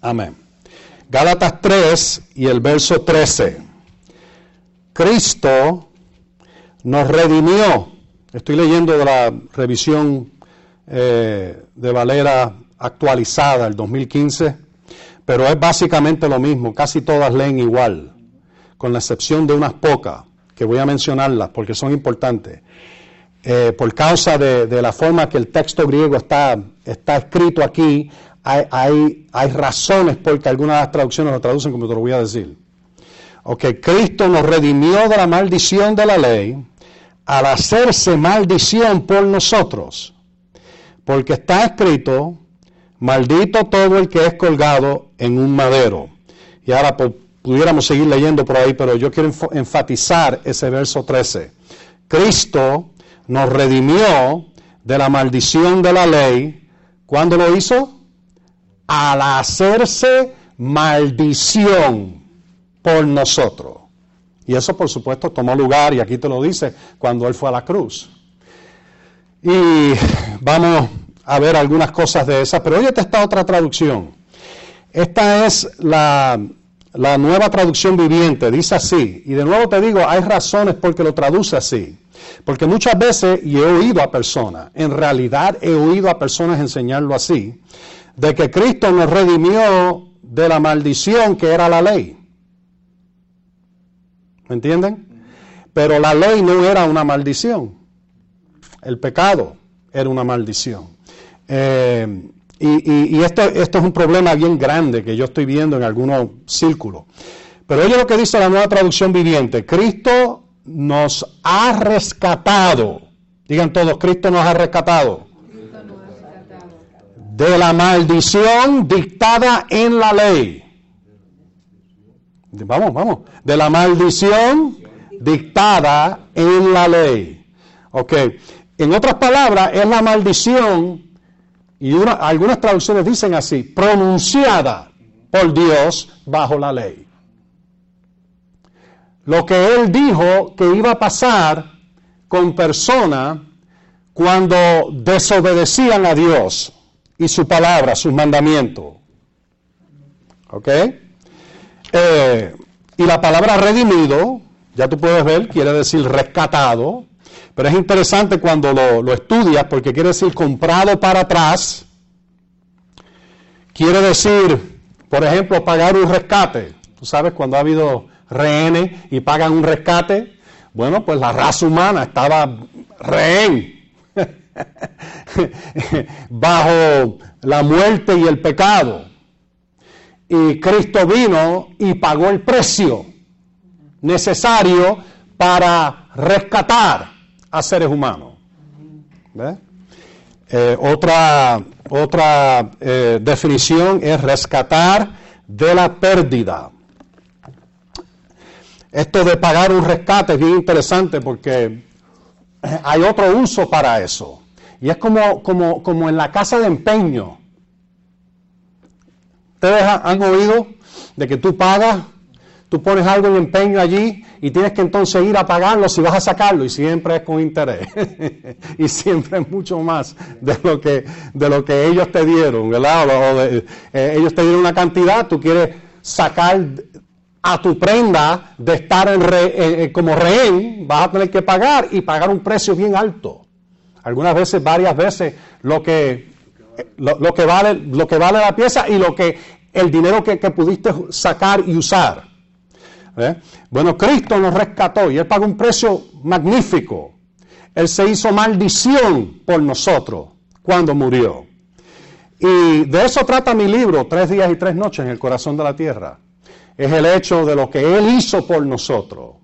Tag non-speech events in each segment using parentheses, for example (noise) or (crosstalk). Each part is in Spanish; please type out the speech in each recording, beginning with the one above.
Amén. Gálatas 3 y el verso 13. Cristo nos redimió. Estoy leyendo de la revisión eh, de Valera actualizada, el 2015, pero es básicamente lo mismo, casi todas leen igual, con la excepción de unas pocas, que voy a mencionarlas porque son importantes. Eh, por causa de, la forma que el texto griego está, está escrito aquí, hay, hay, hay razones porque algunas de las traducciones lo traducen como te lo voy a decir. Ok, Cristo nos redimió de la maldición de la ley al hacerse maldición por nosotros. Porque está escrito, maldito todo el que es colgado en un madero. Y ahora pudiéramos seguir leyendo por ahí, pero yo quiero enfatizar ese verso 13. Cristo nos redimió de la maldición de la ley. ¿Cuándo lo hizo? Al hacerse maldición por nosotros. Y eso, por supuesto, tomó lugar, y aquí te lo dice, cuando Él fue a la cruz. Y vamos a ver algunas cosas de esas, pero oye esta otra traducción. Esta es la, la nueva traducción viviente, dice así. Y de nuevo te digo, hay razones por que lo traduce así. Porque muchas veces, y he oído a personas, en realidad he oído a personas enseñarlo así, de que Cristo nos redimió de la maldición que era la ley. ¿Me entienden? Pero la ley no era una maldición. El pecado era una maldición. Eh, y, esto, esto, es un problema bien grande que yo estoy viendo en algunos círculos. Pero oye lo que dice la nueva traducción viviente. Cristo nos ha rescatado. Digan todos, Cristo nos ha rescatado. De la maldición dictada en la ley. Vamos, vamos. De la maldición dictada en la ley. Ok. En otras palabras, es la maldición, y algunas traducciones dicen así, pronunciada por Dios bajo la ley lo que él dijo que iba a pasar con personas cuando desobedecían a Dios y su palabra, sus mandamientos. ¿Ok? Eh, y la palabra redimido, ya tú puedes ver, quiere decir rescatado, pero es interesante cuando lo, lo estudias porque quiere decir comprado para atrás, quiere decir, por ejemplo, pagar un rescate. Tú sabes, cuando ha habido rehenes y pagan un rescate. Bueno, pues la raza humana estaba rehén (laughs) bajo la muerte y el pecado. Y Cristo vino y pagó el precio necesario para rescatar a seres humanos. Eh, otra otra eh, definición es rescatar de la pérdida. Esto de pagar un rescate es bien interesante porque hay otro uso para eso. Y es como, como, como en la casa de empeño. Ustedes han oído de que tú pagas, tú pones algo en empeño allí y tienes que entonces ir a pagarlo si vas a sacarlo y siempre es con interés. (laughs) y siempre es mucho más de lo que, de lo que ellos te dieron, ¿verdad? O eh, ellos te dieron una cantidad, tú quieres sacar a tu prenda de estar como rehén, vas a tener que pagar y pagar un precio bien alto. Algunas veces, varias veces, lo que, lo, que, vale, lo que vale la pieza y lo que el dinero que, pudiste sacar y usar. ¿Eh? Bueno, Cristo nos rescató y Él pagó un precio magnífico. Él se hizo maldición por nosotros cuando murió. Y de eso trata mi libro, Tres días y tres noches en el corazón de la tierra es el hecho de lo que Él hizo por nosotros.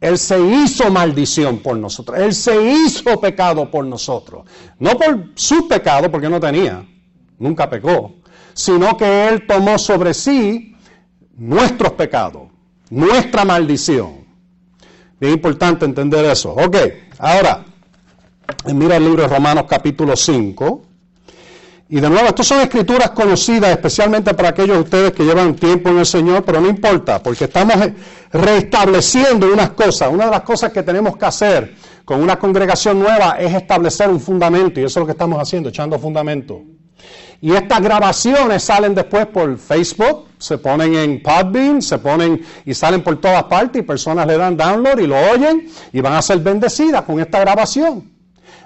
Él se hizo maldición por nosotros. Él se hizo pecado por nosotros. No por su pecado, porque no tenía, nunca pecó, sino que Él tomó sobre sí nuestros pecados, nuestra maldición. Bien importante entender eso. Ok, ahora, mira el libro de Romanos capítulo 5. Y de nuevo, estas son escrituras conocidas especialmente para aquellos de ustedes que llevan tiempo en el Señor, pero no importa, porque estamos restableciendo unas cosas. Una de las cosas que tenemos que hacer con una congregación nueva es establecer un fundamento, y eso es lo que estamos haciendo, echando fundamento. Y estas grabaciones salen después por Facebook, se ponen en Podbean, se ponen y salen por todas partes y personas le dan download y lo oyen y van a ser bendecidas con esta grabación.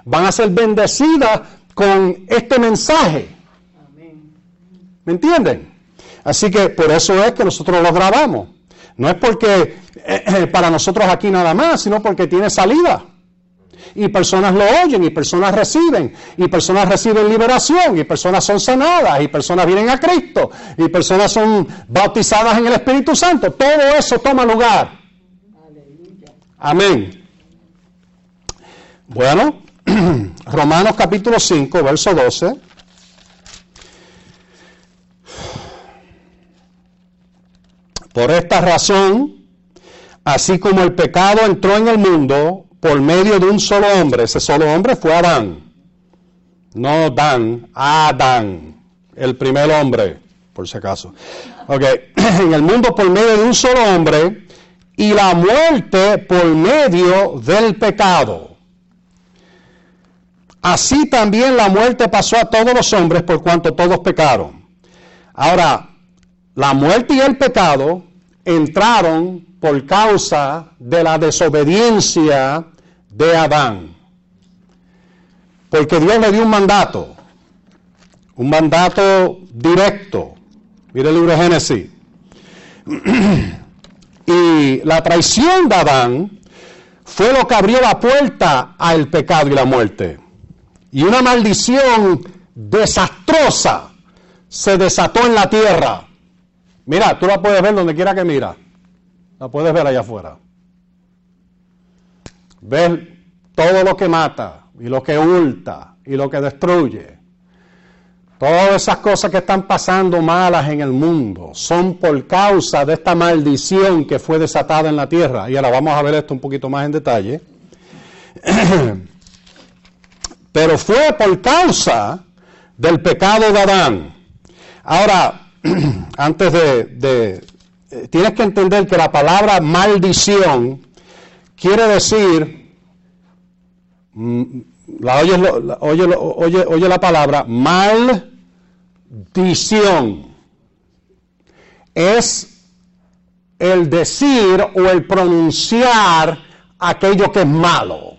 Van a ser bendecidas con este mensaje. ¿Me entienden? Así que por eso es que nosotros lo grabamos. No es porque eh, eh, para nosotros aquí nada más, sino porque tiene salida y personas lo oyen y personas reciben y personas reciben liberación y personas son sanadas y personas vienen a Cristo y personas son bautizadas en el Espíritu Santo. Todo eso toma lugar. Amén. Bueno, (clears throat) Romanos capítulo 5, verso 12. Por esta razón, así como el pecado entró en el mundo por medio de un solo hombre. Ese solo hombre fue Adán. No Dan, Adán, el primer hombre, por si acaso. Ok, (clears throat) en el mundo por medio de un solo hombre y la muerte por medio del pecado. Así también la muerte pasó a todos los hombres por cuanto todos pecaron. Ahora, la muerte y el pecado entraron por causa de la desobediencia de Adán. Porque Dios le dio un mandato, un mandato directo. Mire el libro de Génesis. (clears throat) y la traición de Adán fue lo que abrió la puerta al pecado y la muerte. Y una maldición desastrosa se desató en la tierra. Mira, tú la puedes ver donde quiera que mira. La puedes ver allá afuera. Ver todo lo que mata y lo que hurta y lo que destruye. Todas esas cosas que están pasando malas en el mundo son por causa de esta maldición que fue desatada en la tierra. Y ahora vamos a ver esto un poquito más en detalle. (clears throat) Pero fue por causa del pecado de Adán. Ahora, (clears throat) antes de, eh, tienes que entender que la palabra maldición quiere decir, mm, la oye, oye, oye, la palabra maldición. Es el decir o el pronunciar aquello que es malo.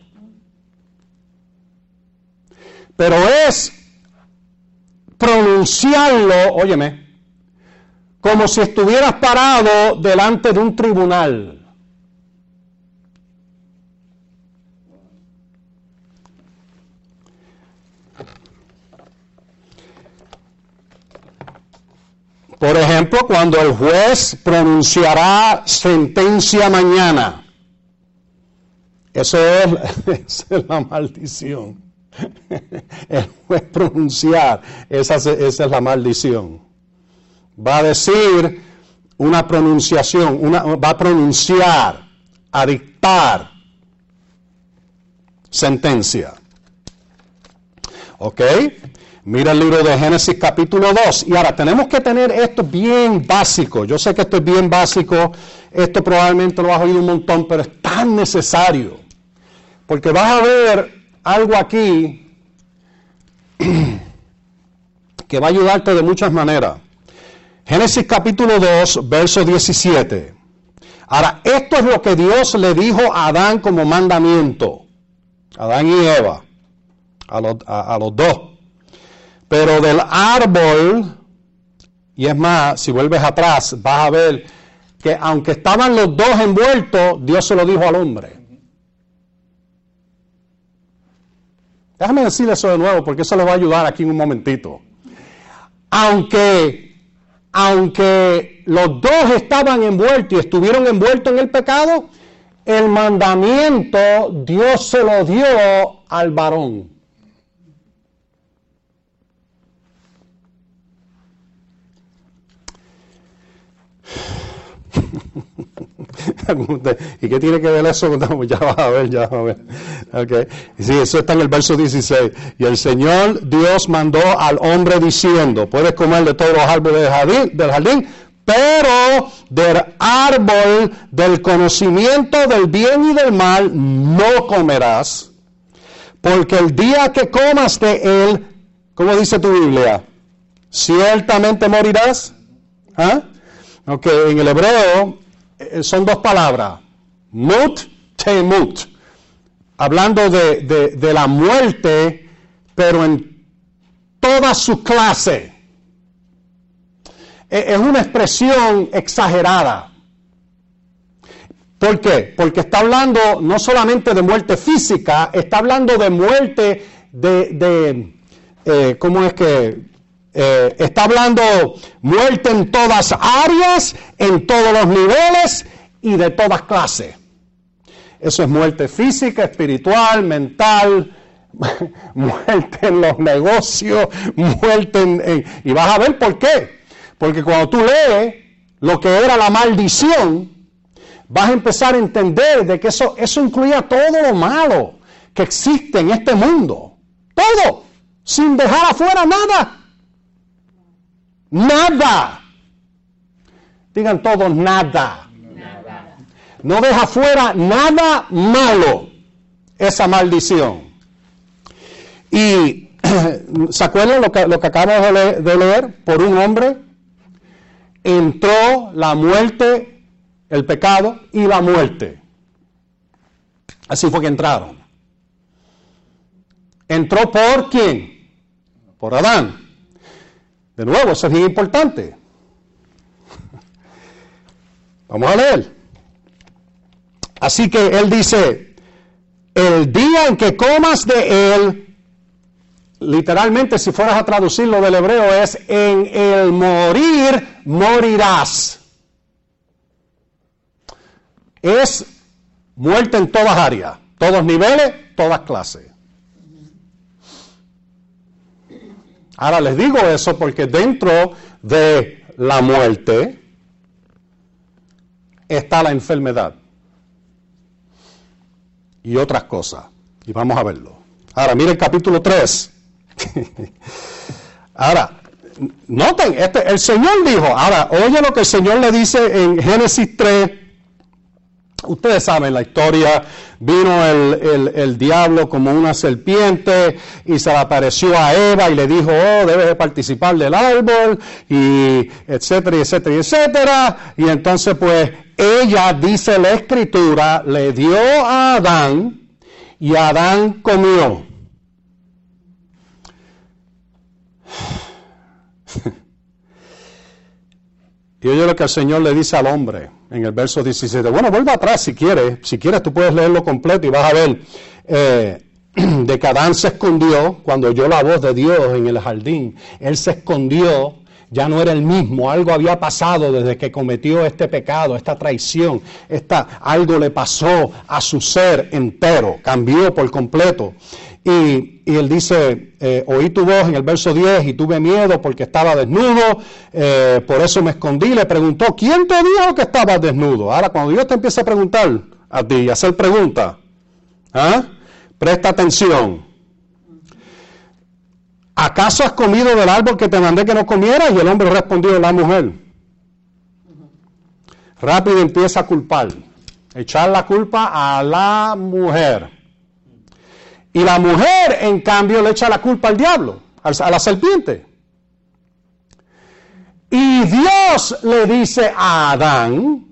Pero es pronunciarlo, óyeme, como si estuvieras parado delante de un tribunal. Por ejemplo, cuando el juez pronunciará sentencia mañana. Eso es, (laughs) esa es la maldición. (laughs) El juez pronunciar, esa, esa es la maldición va a decir una pronunciación, una, va a pronunciar, a dictar sentencia. ¿Ok? Mira el libro de Génesis capítulo 2. Y ahora tenemos que tener esto bien básico. Yo sé que esto es bien básico. Esto probablemente lo has oído un montón, pero es tan necesario. Porque vas a ver algo aquí (clears throat) que va a ayudarte de muchas maneras. Génesis capítulo 2, verso 17. Ahora, esto es lo que Dios le dijo a Adán como mandamiento. Adán y Eva. A los, a, los dos. Pero del árbol, y es más, si vuelves atrás, vas a ver que aunque estaban los dos envueltos, Dios se lo dijo al hombre. Déjame decirle eso de nuevo porque eso le va a ayudar aquí en un momentito. Aunque aunque los dos estaban envueltos y estuvieron envueltos en el pecado, el mandamiento Dios se lo dio al varón. (laughs) ¿Y qué tiene que ver eso? (laughs) Ya vas a ver, ya vas a ver. Okay. Sí, eso está en el verso 16. Y el Señor Dios mandó al hombre diciendo, puedes comer de todos los árboles del jardín, del jardín pero del árbol del conocimiento del bien y del mal no comerás, porque el día que comas de él, ¿cómo dice tu Biblia? ciertamente morirás. ¿Ah? Ok, en el hebreo son dos palabras, mut, temut, hablando de, de la muerte, pero en toda su clase. E, es una expresión exagerada. ¿Por qué? Porque está hablando no solamente de muerte física, está hablando de muerte de, eh, ¿cómo es que? Eh, está hablando muerte en todas áreas, en todos los niveles y de todas clases. Eso es muerte física, espiritual, mental, (laughs) muerte en los negocios, muerte en, Y vas a ver por qué. Porque cuando tú lees lo que era la maldición, vas a empezar a entender de que eso, eso incluía todo lo malo que existe en este mundo. Todo. Sin dejar afuera nada. Nada. Digan todos nada. No deja fuera nada malo esa maldición. Y (clears throat) ¿se acuerdan lo que, lo que acabamos de leer? Por un hombre entró la muerte el pecado y la muerte. Así fue que entraron. ¿Entró por quién? Por Adán. De nuevo, eso es bien importante. (laughs) Vamos a leer. Así que él dice, el día en que comas de él, literalmente si fueras a traducirlo del hebreo es, en el morir morirás es muerte en todas áreas, todos niveles, todas clases. Ahora les digo eso porque dentro de la muerte está la enfermedad y otras cosas. Y vamos a verlo. Ahora, mire el capítulo 3. (laughs) ahora, noten, este, el Señor dijo, ahora, oye lo que el Señor le dice en Génesis 3, Ustedes saben la historia, vino el, diablo como una serpiente y se le apareció a Eva y le dijo, oh, debes de participar del árbol, y etcétera, etcétera, etcétera. Y entonces pues ella, dice la escritura, le dio a Adán y Adán comió. Y oye lo que el Señor le dice al hombre en el verso 17. Bueno, vuelva atrás si quieres. Si quieres, tú puedes leerlo completo y vas a ver eh, (clears throat) de que Adán se escondió cuando oyó la voz de Dios en el jardín. Él se escondió, ya no era el mismo. Algo había pasado desde que cometió este pecado, esta traición. Esta, algo le pasó a su ser entero, cambió por completo. Y, él dice, eh, oí tu voz en el verso 10 y tuve miedo porque estaba desnudo, eh, por eso me escondí. Le preguntó, ¿quién te dijo que estabas desnudo? Ahora, cuando Dios te empieza a preguntar a ti, a hacer preguntas, ¿ah? presta atención. ¿Acaso has comido del árbol que te mandé que no comieras? Y el hombre respondió, la mujer. Rápido empieza a culpar, echar la culpa a la mujer. Y la mujer, en cambio, le echa la culpa al diablo, a la serpiente. Y Dios le dice a Adán,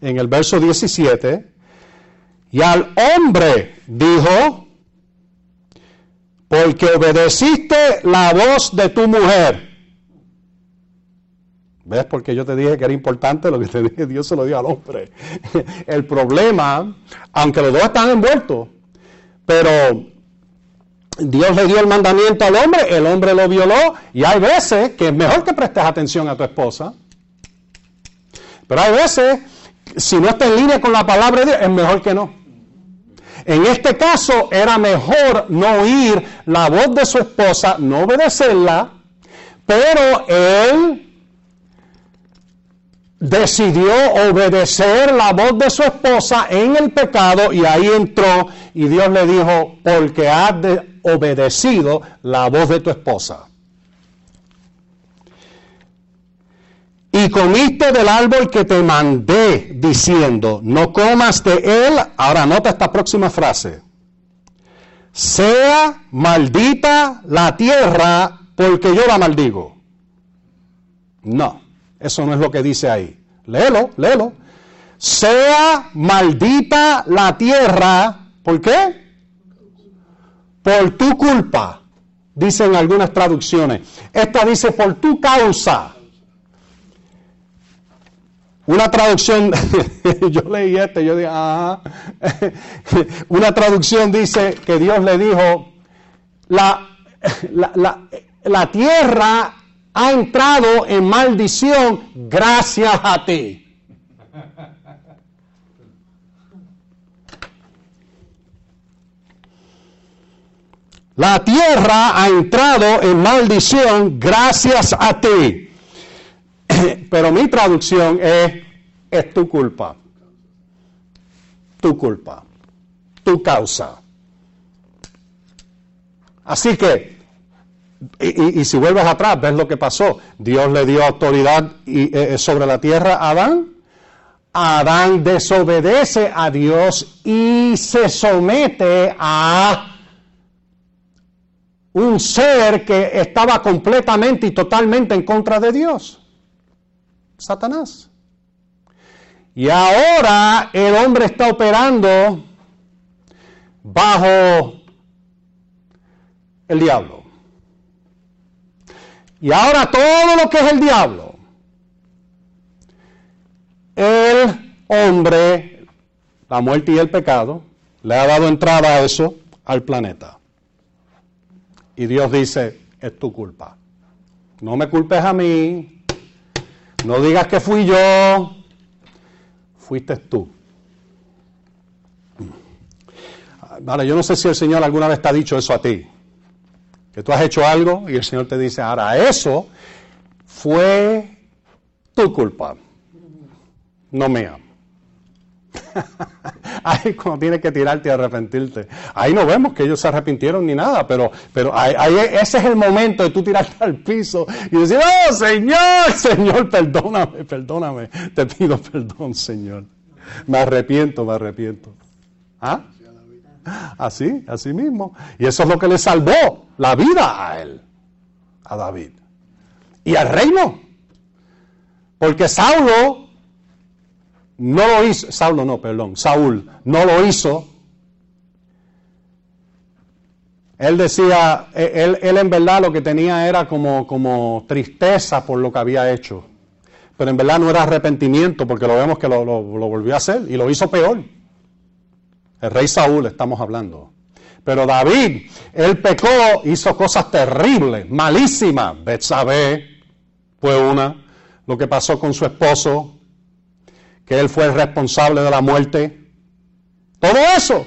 en el verso 17, y al hombre dijo, porque obedeciste la voz de tu mujer. ¿Ves? Porque yo te dije que era importante lo que te dije, Dios se lo dio al hombre. El problema, aunque los dos están envueltos, pero Dios le dio el mandamiento al hombre, el hombre lo violó y hay veces que es mejor que prestes atención a tu esposa. Pero hay veces, si no está en línea con la palabra de Dios, es mejor que no. En este caso era mejor no oír la voz de su esposa, no obedecerla, pero él decidió obedecer la voz de su esposa en el pecado y ahí entró y Dios le dijo, porque has obedecido la voz de tu esposa. Y comiste del árbol que te mandé diciendo, no comas de él. Ahora nota esta próxima frase. Sea maldita la tierra porque yo la maldigo. No, eso no es lo que dice ahí. Léelo, léelo. Sea maldita la tierra, ¿por qué? Por tu culpa, dicen algunas traducciones. Esta dice por tu causa. Una traducción, (laughs) yo leí este, yo dije, ah, (laughs) una traducción dice que Dios le dijo, la, la, la, tierra ha entrado en maldición gracias a ti. La tierra ha entrado en maldición gracias a ti. (clears throat) Pero mi traducción es, es tu culpa. Tu culpa. Tu causa. Así que, y, si vuelves atrás, ves lo que pasó. Dios le dio autoridad eh, eh, sobre la tierra a Adán. Adán desobedece a Dios y se somete a un ser que estaba completamente y totalmente en contra de Dios. Satanás. Y ahora el hombre está operando bajo el diablo. Y ahora todo lo que es el diablo, el hombre, la muerte y el pecado, le ha dado entrada a eso al planeta. Y Dios dice, es tu culpa. No me culpes a mí, no digas que fui yo, fuiste tú. Vale, yo no sé si el Señor alguna vez te ha dicho eso a ti. Que tú has hecho algo y el Señor te dice, ahora eso fue tu culpa, no mía. (laughs) ahí cuando tienes que tirarte y arrepentirte. Ahí no vemos que ellos se arrepintieron ni nada, pero, pero ahí, ese es el momento de tú tirarte al piso y decir, oh Señor, Señor, perdóname, perdóname, te pido perdón, Señor. Me arrepiento, me arrepiento. ¿Ah? Así, así mismo. Y eso es lo que le salvó la vida a él, a David. Y al reino. Porque Saulo no lo hizo, Saulo no, perdón, Saúl no lo hizo. Él decía, e, él, él en verdad lo que tenía era como, como tristeza por lo que había hecho. Pero en verdad no era arrepentimiento, porque lo vemos que lo, lo, volvió a hacer y lo hizo peor. Rey Saúl estamos hablando. Pero David, él pecó, hizo cosas terribles, malísimas. Betsabé fue una. Lo que pasó con su esposo, que él fue el responsable de la muerte. Todo eso.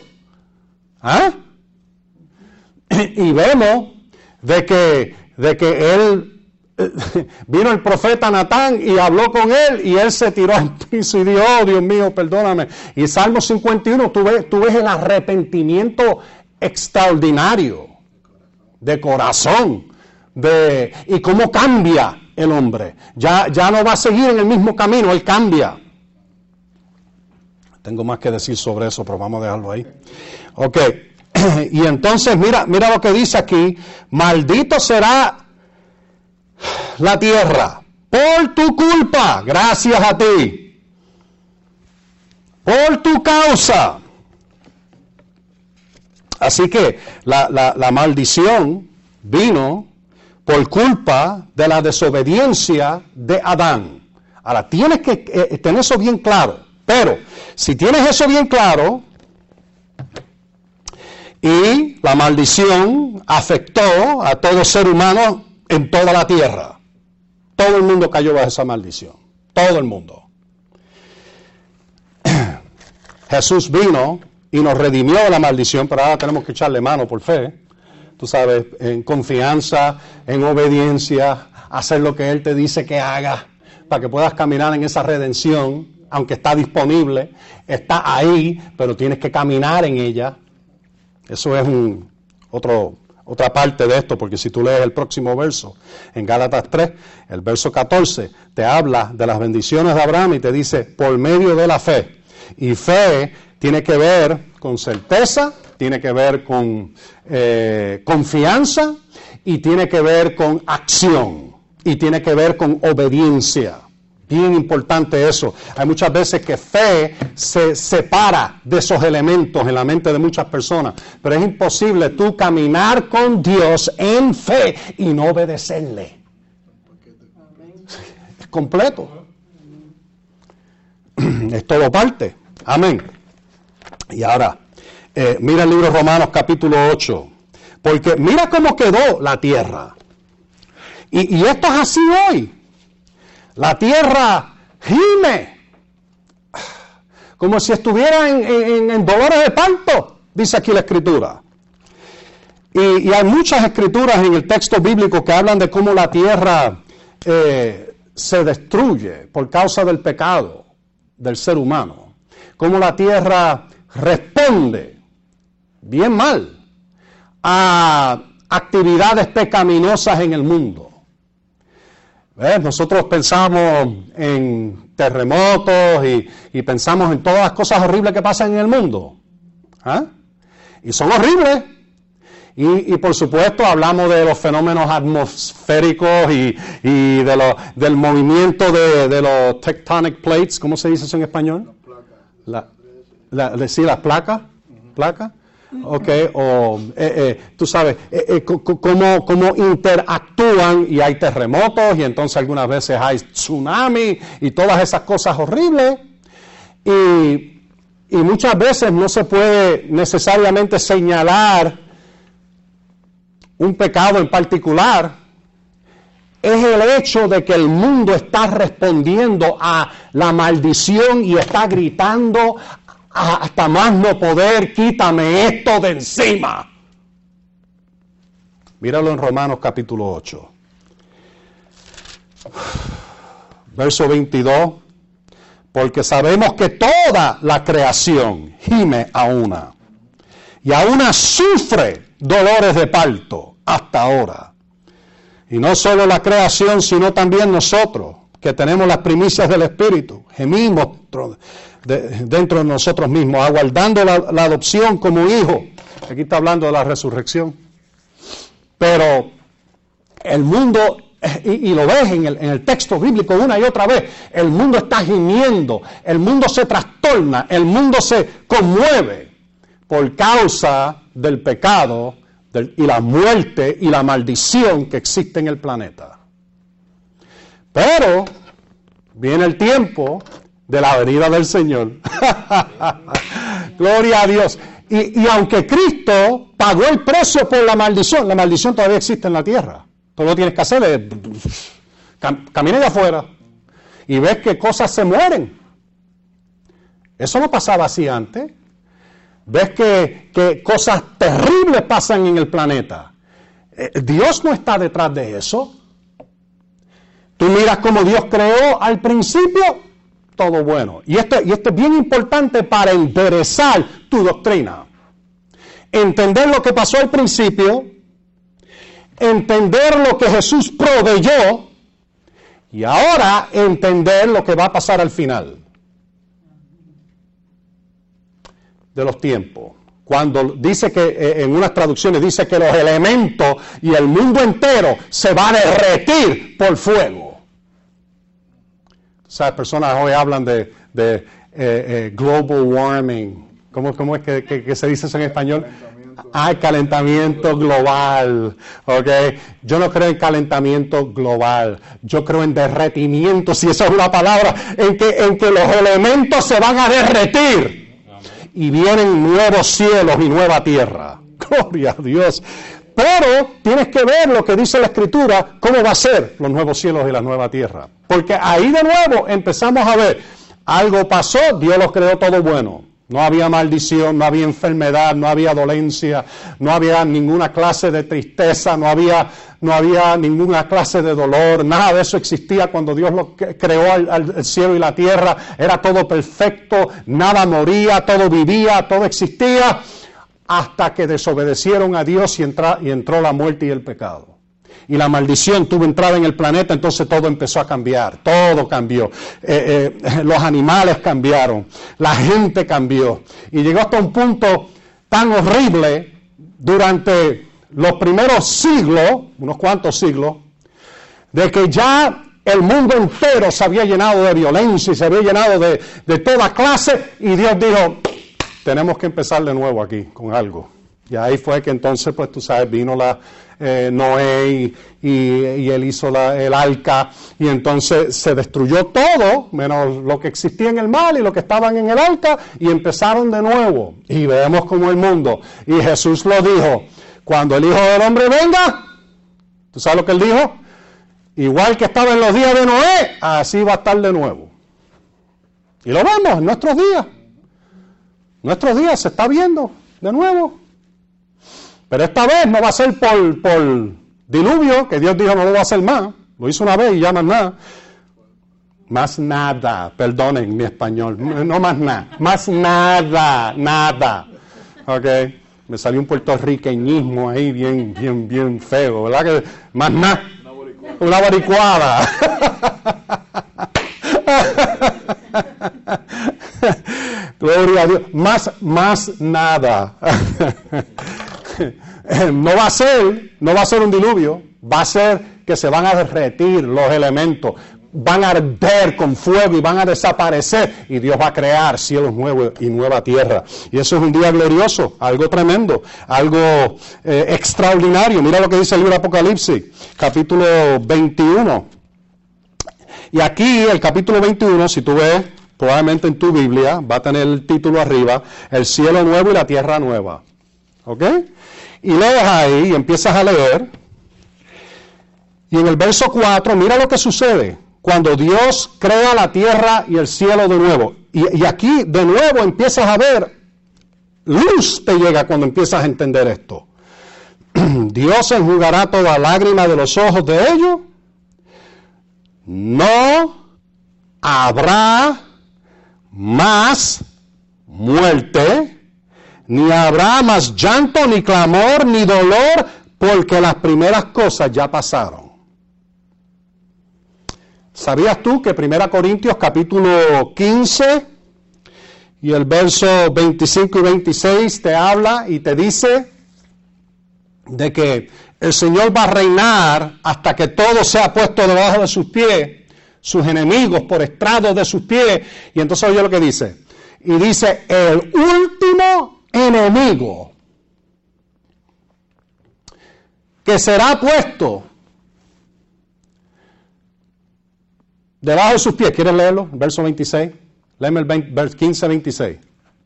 ¿Ah? (clears throat) Y vemos de que, de que él (laughs) vino el profeta Natán y habló con él y él se tiró al piso y dijo, oh Dios mío, perdóname. Y Salmo 51, tú ves, tú ves el arrepentimiento extraordinario de corazón de, y cómo cambia el hombre. Ya, ya no va a seguir en el mismo camino, él cambia. Tengo más que decir sobre eso, pero vamos a dejarlo ahí. Ok, (clears throat) y entonces mira, mira lo que dice aquí, maldito será la tierra por tu culpa, gracias a ti, por tu causa. Así que la, la maldición vino por culpa de la desobediencia de Adán. Ahora, tienes que eh, tener eso bien claro. Pero si tienes eso bien claro, y la maldición afectó a todo ser humano en toda la tierra. Todo el mundo cayó bajo esa maldición. Todo el mundo. (clears throat) Jesús vino y nos redimió de la maldición, pero ahora tenemos que echarle mano por fe. Tú sabes, en confianza, en obediencia, hacer lo que Él te dice que haga, para que puedas caminar en esa redención aunque está disponible, está ahí, pero tienes que caminar en ella. Eso es un, otro, otra parte de esto, porque si tú lees el próximo verso, en Gálatas 3, el verso 14, te habla de las bendiciones de Abraham y te dice, por medio de la fe. Y fe tiene que ver con certeza, tiene que ver con eh, confianza y tiene que ver con acción y tiene que ver con obediencia. Bien importante eso. Hay muchas veces que fe se separa de esos elementos en la mente de muchas personas, pero es imposible tú caminar con Dios en fe y no obedecerle. Es completo. (clears throat) Es todo parte. Amén. Y ahora, eh, mira el libro de Romanos capítulo 8, porque mira cómo quedó la tierra. Y, y esto es así hoy. La tierra gime, como si estuviera en, dolores de parto, dice aquí la escritura. Y, hay muchas escrituras en el texto bíblico que hablan de cómo la tierra eh, se destruye por causa del pecado del ser humano. Cómo la tierra responde bien mal a actividades pecaminosas en el mundo. Nosotros pensamos en terremotos y, pensamos en todas las cosas horribles que pasan en el mundo. ¿ah? Y son horribles. Y, por supuesto hablamos de los fenómenos atmosféricos y, de del movimiento de, los tectonic plates, ¿cómo se dice eso en español? Las placas. sí, las placas. placas. ¿Ok? O, eh, eh, tú sabes, eh, cómo, interactúan y hay terremotos y entonces algunas veces hay tsunami y todas esas cosas horribles. Y, y muchas veces no se puede necesariamente señalar un pecado en particular, es el hecho de que el mundo está respondiendo a la maldición y está gritando hasta más no poder, quítame esto de encima. Míralo en Romanos capítulo 8. Verso 22. Porque sabemos que toda la creación gime a una. Y a una sufre dolores de parto hasta ahora. Y no solo la creación, sino también nosotros, que tenemos las primicias del Espíritu. Gemimos dentro de nosotros mismos, aguardando la, adopción como hijo. Aquí está hablando de la resurrección. Pero el mundo, y, lo ves en el, texto bíblico una y otra vez, el mundo está gimiendo, el mundo se trastorna, el mundo se conmueve por causa del pecado y la muerte y la maldición que existe en el planeta. Pero viene el tiempo de la venida del Señor. (laughs) Gloria a Dios. Y, aunque Cristo pagó el precio por la maldición, la maldición todavía existe en la tierra. Todo lo tienes que hacer es camina de afuera y ves que cosas se mueren. Eso no pasaba así antes. Ves que, que cosas terribles pasan en el planeta. Eh, Dios no está detrás de eso. Tú miras cómo Dios creó al principio todo bueno. Y esto, y esto es bien importante para enderezar tu doctrina. Entender lo que pasó al principio, entender lo que Jesús proveyó y ahora entender lo que va a pasar al final de los tiempos. Cuando dice que eh, en unas traducciones dice que los elementos y el mundo entero se va a derretir por fuego. ¿Sabes? Personas hoy hablan de, eh, eh, global warming. ¿Cómo, cómo es que, se dice eso en español? Hay calentamiento global, ¿ok? Yo no creo en calentamiento global, yo creo en derretimiento, si esa es una palabra, en que, en que los elementos se van a derretir y vienen nuevos cielos y nueva tierra. (laughs) Gloria a Dios. Pero tienes que ver lo que dice la Escritura, cómo va a ser los nuevos cielos y la nueva tierra. Porque ahí de nuevo empezamos a ver, algo pasó, Dios los creó todo bueno. No había maldición, no había enfermedad, no había dolencia, no había ninguna clase de tristeza, no había, no había ninguna clase de dolor, nada de eso existía cuando Dios lo creó al, cielo y la tierra. Era todo perfecto, nada moría, todo vivía, todo existía hasta que desobedecieron a Dios y, entró la muerte y el pecado. Y la maldición tuvo entrada en el planeta, entonces todo empezó a cambiar, todo cambió. Eh, eh, los animales cambiaron, la gente cambió. Y llegó hasta un punto tan horrible durante los primeros siglos, unos cuantos siglos, de que ya el mundo entero se había llenado de violencia y se había llenado de, de toda clase y Dios dijo, tenemos que empezar de nuevo aquí con algo. Y ahí fue que entonces, pues tú sabes, vino la eh, Noé y, él hizo el arca y entonces se destruyó todo, menos lo que existía en el mal y lo que estaban en el arca y empezaron de nuevo. Y vemos como el mundo. Y Jesús lo dijo, cuando el Hijo del Hombre venga, ¿tú sabes lo que él dijo? Igual que estaba en los días de Noé, así va a estar de nuevo. Y lo vemos en nuestros días. Nuestros días se está viendo de nuevo. Pero esta vez no va a ser por, por diluvio, que Dios dijo no lo va a hacer más. Lo hizo una vez y ya más nada. Más nada, perdonen mi español, no más nada, más nada, nada. Ok, me salió un puertorriqueñismo ahí bien, bien, bien feo, ¿verdad? Más nada, una baricuada. (laughs) Gloria a Dios, más, más nada. (laughs) no va a ser, no va a ser un diluvio, va a ser que se van a derretir los elementos, van a arder con fuego y van a desaparecer y Dios va a crear cielos nuevos y nueva tierra. Y eso es un día glorioso, algo tremendo, algo eh, extraordinario. Mira lo que dice el libro de Apocalipsis, capítulo 21. Y aquí el capítulo 21, si tú ves, probablemente en tu Biblia, va a tener el título arriba, el cielo nuevo y la tierra nueva. ¿Ok? Y lees ahí y empiezas a leer. Y en el verso 4, mira lo que sucede cuando Dios crea la tierra y el cielo de nuevo. Y, aquí de nuevo empiezas a ver, luz te llega cuando empiezas a entender esto. (clears throat) Dios enjugará toda lágrima de los ojos de ellos. No habrá más muerte ni habrá más llanto, ni clamor, ni dolor, porque las primeras cosas ya pasaron. ¿Sabías tú que 1 Corintios capítulo 15 y el verso 25 y 26 te habla y te dice de que el Señor va a reinar hasta que todo sea puesto debajo de sus pies, sus enemigos por estrado de sus pies? Y entonces oye lo que dice. Y dice, el último enemigo que será puesto debajo de sus pies. ¿Quieres leerlo? Verso 26. Léeme el 15, 26.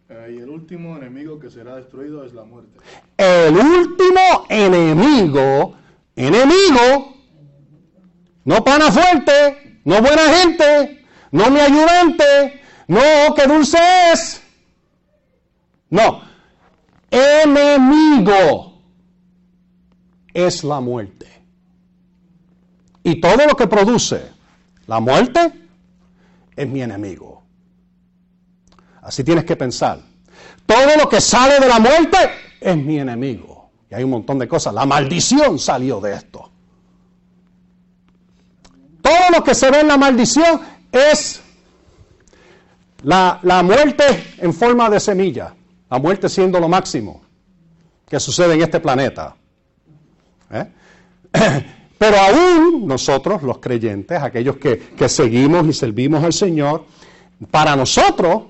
y el último enemigo que será destruido es la muerte. El último enemigo, enemigo, no pana fuerte, no buena gente, no mi ayudante, no que dulce es. No, enemigo es la muerte. Y todo lo que produce la muerte es mi enemigo. Así tienes que pensar. Todo lo que sale de la muerte es mi enemigo. Y hay un montón de cosas. La maldición salió de esto. Todo lo que se ve en la maldición es la, la muerte en forma de semilla. La muerte siendo lo máximo que sucede en este planeta. ¿Eh? (clears throat) Pero aún nosotros, los creyentes, aquellos que, seguimos y servimos al Señor, para nosotros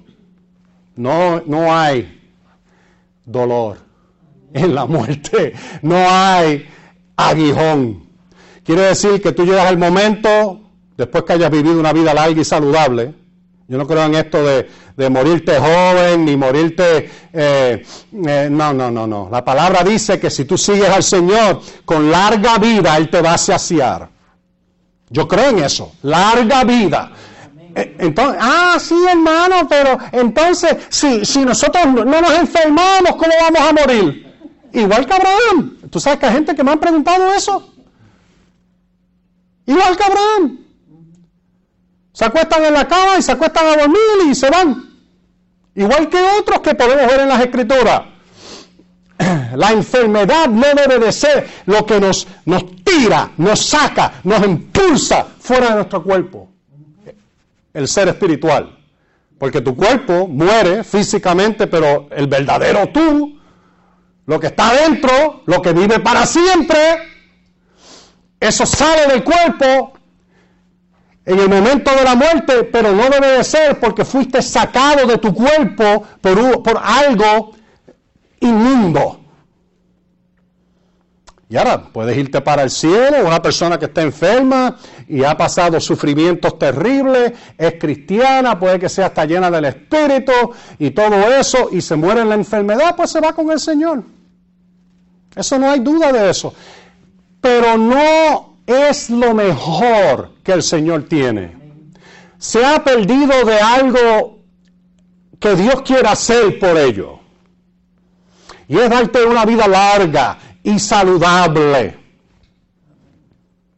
no, no hay dolor en la muerte, no hay aguijón. Quiere decir que tú llegas al momento, después que hayas vivido una vida larga y saludable, yo no creo en esto de, morirte joven ni morirte... Eh, eh, no, no, no, no. La palabra dice que si tú sigues al Señor con larga vida, Él te va a saciar. Yo creo en eso, larga vida. Eh, entonces, ah, sí, hermano, pero entonces, si, si nosotros no nos enfermamos, ¿cómo vamos a morir? Igual que Abraham. ¿Tú sabes que hay gente que me han preguntado eso? Igual que Abraham. Se acuestan en la cama y se acuestan a dormir y se van. Igual que otros que podemos ver en las escrituras. (clears throat) La enfermedad no debe de ser lo que nos, nos tira, nos saca, nos impulsa fuera de nuestro cuerpo. El ser espiritual. Porque tu cuerpo muere físicamente, pero el verdadero tú lo que está dentro, lo que vive para siempre, eso sale del cuerpo en el momento de la muerte, pero no debe de ser porque fuiste sacado de tu cuerpo por, por algo inmundo. Y ahora puedes irte para el cielo, una persona que está enferma y ha pasado sufrimientos terribles, es cristiana, puede que sea hasta llena del Espíritu y todo eso, y se muere en la enfermedad, pues se va con el Señor. Eso no hay duda de eso. Pero no es lo mejor que el Señor tiene. Se ha perdido de algo que Dios quiere hacer por ello. Y es darte una vida larga y saludable.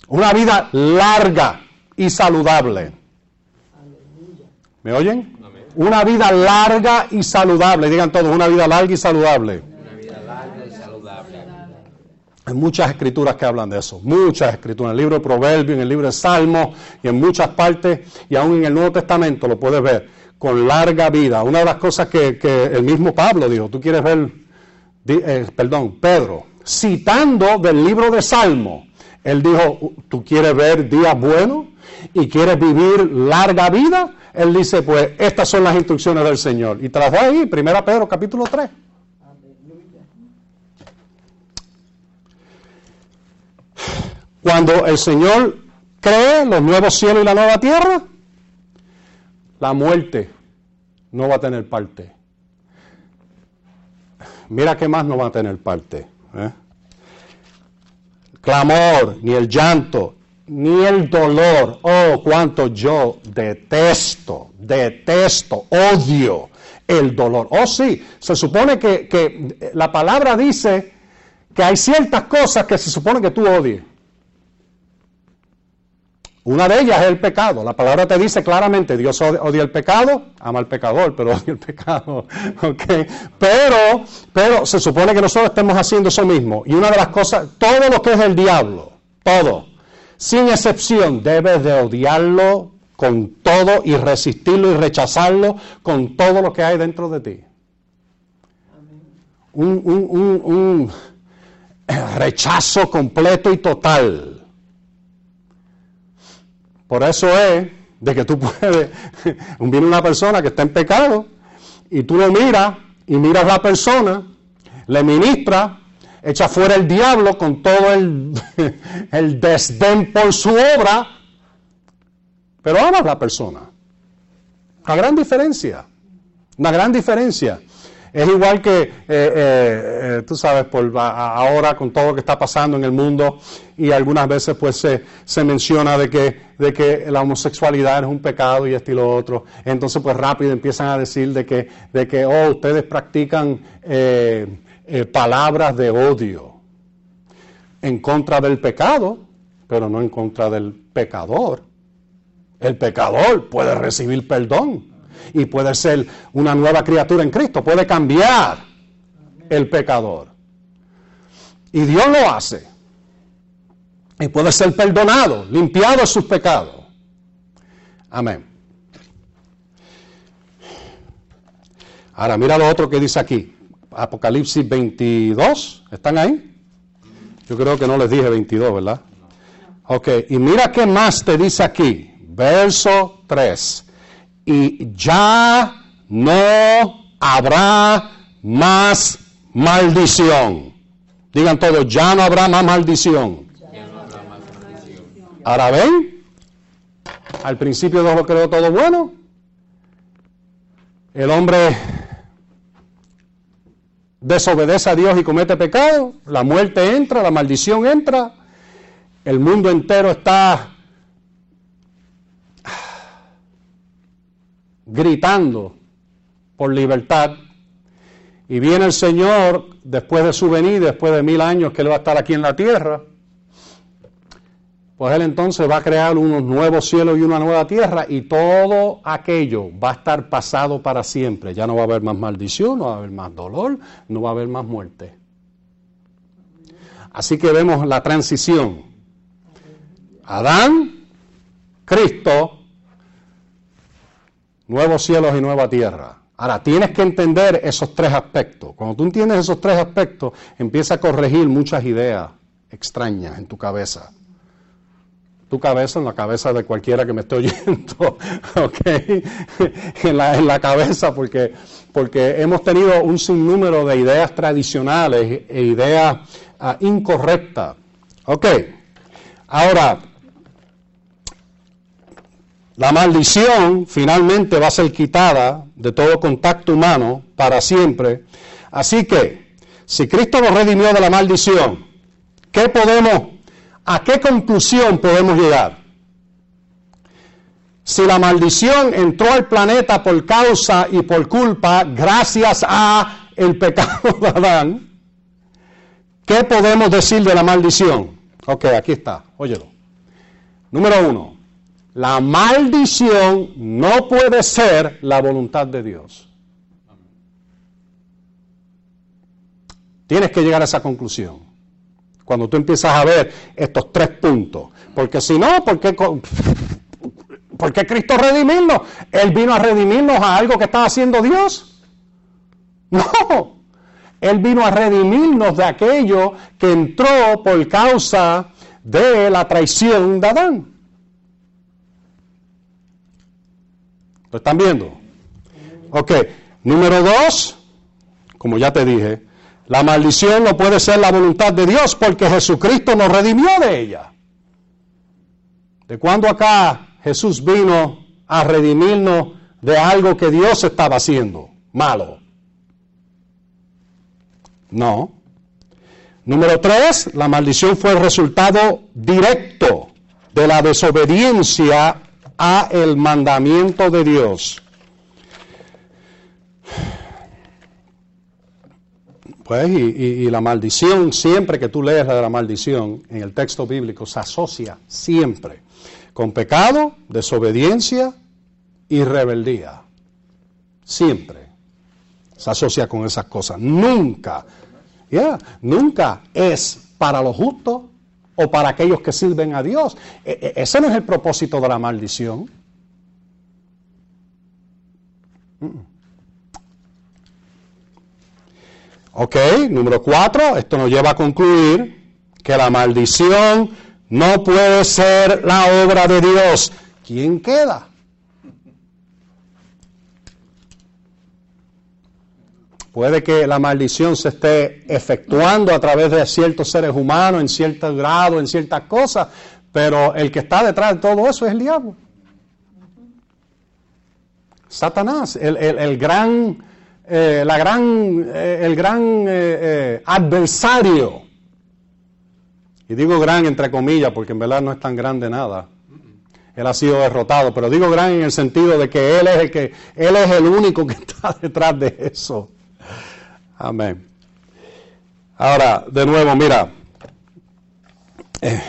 Una vida larga y saludable. ¿Me oyen? Una vida larga y saludable. Digan todos, una vida larga y saludable. Hay muchas escrituras que hablan de eso, muchas escrituras, en el libro de Proverbios, en el libro de Salmos y en muchas partes, y aún en el Nuevo Testamento lo puedes ver, con larga vida. Una de las cosas que, el mismo Pablo dijo, tú quieres ver, eh, perdón, Pedro, citando del libro de Salmos, él dijo, tú quieres ver días buenos y quieres vivir larga vida, él dice, pues estas son las instrucciones del Señor. Y de ahí, 1 Pedro capítulo 3. Cuando el Señor cree los nuevos cielos y la nueva tierra, la muerte no va a tener parte. Mira qué más no va a tener parte. ¿eh? Clamor, ni el llanto, ni el dolor. Oh, cuánto yo detesto, detesto, odio el dolor. Oh, sí, se supone que, que la palabra dice que hay ciertas cosas que se supone que tú odies. Una de ellas es el pecado. La palabra te dice claramente, Dios odia el pecado, ama al pecador, pero (laughs) odia el pecado. (laughs) ¿okay? Pero, pero se supone que nosotros estemos haciendo eso mismo. Y una de las cosas, todo lo que es el diablo, todo, sin excepción, debes de odiarlo con todo y resistirlo y rechazarlo con todo lo que hay dentro de ti. Un, un, un rechazo completo y total por eso es de que tú puedes, (laughs) viene una persona que está en pecado y tú lo miras y miras a la persona, le ministra, echa fuera el diablo con todo el, (laughs) el desdén por su obra, pero amas a la persona. Una gran diferencia, una gran diferencia. Es igual que, eh, eh, eh, tú sabes, por ahora con todo lo que está pasando en el mundo y algunas veces pues se, menciona de que, de que la homosexualidad es un pecado y esto y lo otro. Entonces pues rápido empiezan a decir de que, de que oh, ustedes practican palabras de odio en contra del pecado, pero no en contra del pecador. El pecador puede recibir perdón y puede ser una nueva criatura en Cristo, puede cambiar el pecador. Y Dios lo hace. Y puede ser perdonado, limpiado de sus pecados. Amén. Ahora mira lo otro que dice aquí. Apocalipsis 22. ¿Están ahí? Yo creo que no les dije 22, ¿verdad? Ok, y mira qué más te dice aquí. Verso 3 y ya no habrá más maldición. Digan todos, ya no habrá más maldición. Ahora ven, al principio Dios lo creó todo bueno. El hombre desobedece a Dios y comete pecado. La muerte entra, la maldición entra. El mundo entero está gritando por libertad. Y viene el Señor después de su venida, después de mil años que Él va a estar aquí en la tierra. Pues Él entonces va a crear unos nuevos cielos y una nueva tierra y todo aquello va a estar pasado para siempre. Ya no va a haber más maldición, no va a haber más dolor, no va a haber más muerte. Así que vemos la transición. Adán, Cristo, nuevos cielos y nueva tierra. Ahora, tienes que entender esos tres aspectos. Cuando tú entiendes esos tres aspectos, empieza a corregir muchas ideas extrañas en tu cabeza. Tu cabeza, en la cabeza de cualquiera que me esté oyendo, (laughs) ¿ok? en, la, cabeza, porque, porque hemos tenido un sinnúmero de ideas tradicionales e ideas ah, incorrectas. Ok, ahora, la maldición finalmente va a ser quitada de todo contacto humano para siempre. Así que, si Cristo nos redimió de la maldición, ¿qué podemos, a qué conclusión podemos llegar? Si la maldición entró al planeta por causa y por culpa, gracias a el pecado de Adán, ¿qué podemos decir de la maldición? Ok, aquí está, óyelo. Número uno, la maldición no puede ser la voluntad de Dios. Tienes que llegar a esa conclusión. Cuando tú empiezas a ver estos tres puntos. Porque si no, ¿por qué, (laughs) ¿por qué Cristo redimirnos? Él vino a redimirnos a algo que estaba haciendo Dios. (laughs) No. Él vino a redimirnos de aquello que entró por causa de la traición de Adán. ¿Lo están viendo? Ok, número dos, como ya te dije, la maldición no puede ser la voluntad de Dios porque Jesucristo nos redimió de ella. ¿De cuándo acá Jesús vino a redimirnos de algo que Dios estaba haciendo malo? No. Número tres, la maldición fue el resultado directo de la desobediencia a el mandamiento de Dios. Pues, y, la maldición, siempre que tú lees la de la maldición en el texto bíblico, se asocia siempre con pecado, desobediencia y rebeldía. Siempre se asocia con esas cosas. Nunca, ya, nunca es para los justos o para aquellos que sirven a Dios. E, e, ese no es el propósito de la maldición. Ok, número cuatro, esto nos lleva a concluir que la maldición no puede ser la obra de Dios. ¿Quién queda? Puede que la maldición se esté efectuando a través de ciertos seres humanos, en cierto grado, en ciertas cosas, pero el que está detrás de todo eso es el diablo. Satanás, el, gran, eh, la gran, eh, el gran eh, adversario. Y digo gran entre comillas porque en verdad no es tan grande nada. Él ha sido derrotado, pero digo gran en el sentido de que él es el que él es el único que (laughs) está detrás de eso. Amén. Ahora, de nuevo, mira. Eh,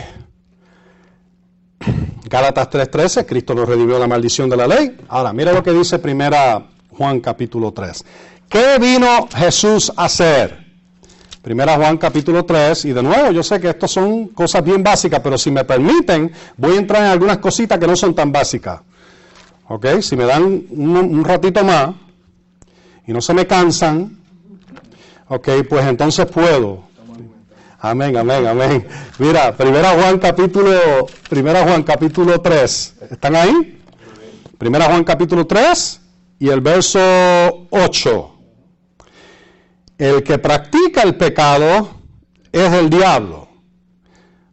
Gálatas 3:13, Cristo nos redimió la maldición de la ley. Ahora, mira lo que dice primera Juan capítulo 3. ¿Qué vino Jesús a hacer? Primera Juan capítulo 3, y de nuevo, yo sé que esto son cosas bien básicas, pero si me permiten, voy a entrar en algunas cositas que no son tan básicas. ¿Ok? Si me dan un ratito más y no se me cansan, Ok, pues entonces puedo. Amén, amén, amén. Mira, Primera Juan capítulo, Primera Juan capítulo 3. ¿Están ahí? Primera Juan capítulo 3 y el verso 8. El que practica el pecado es el diablo.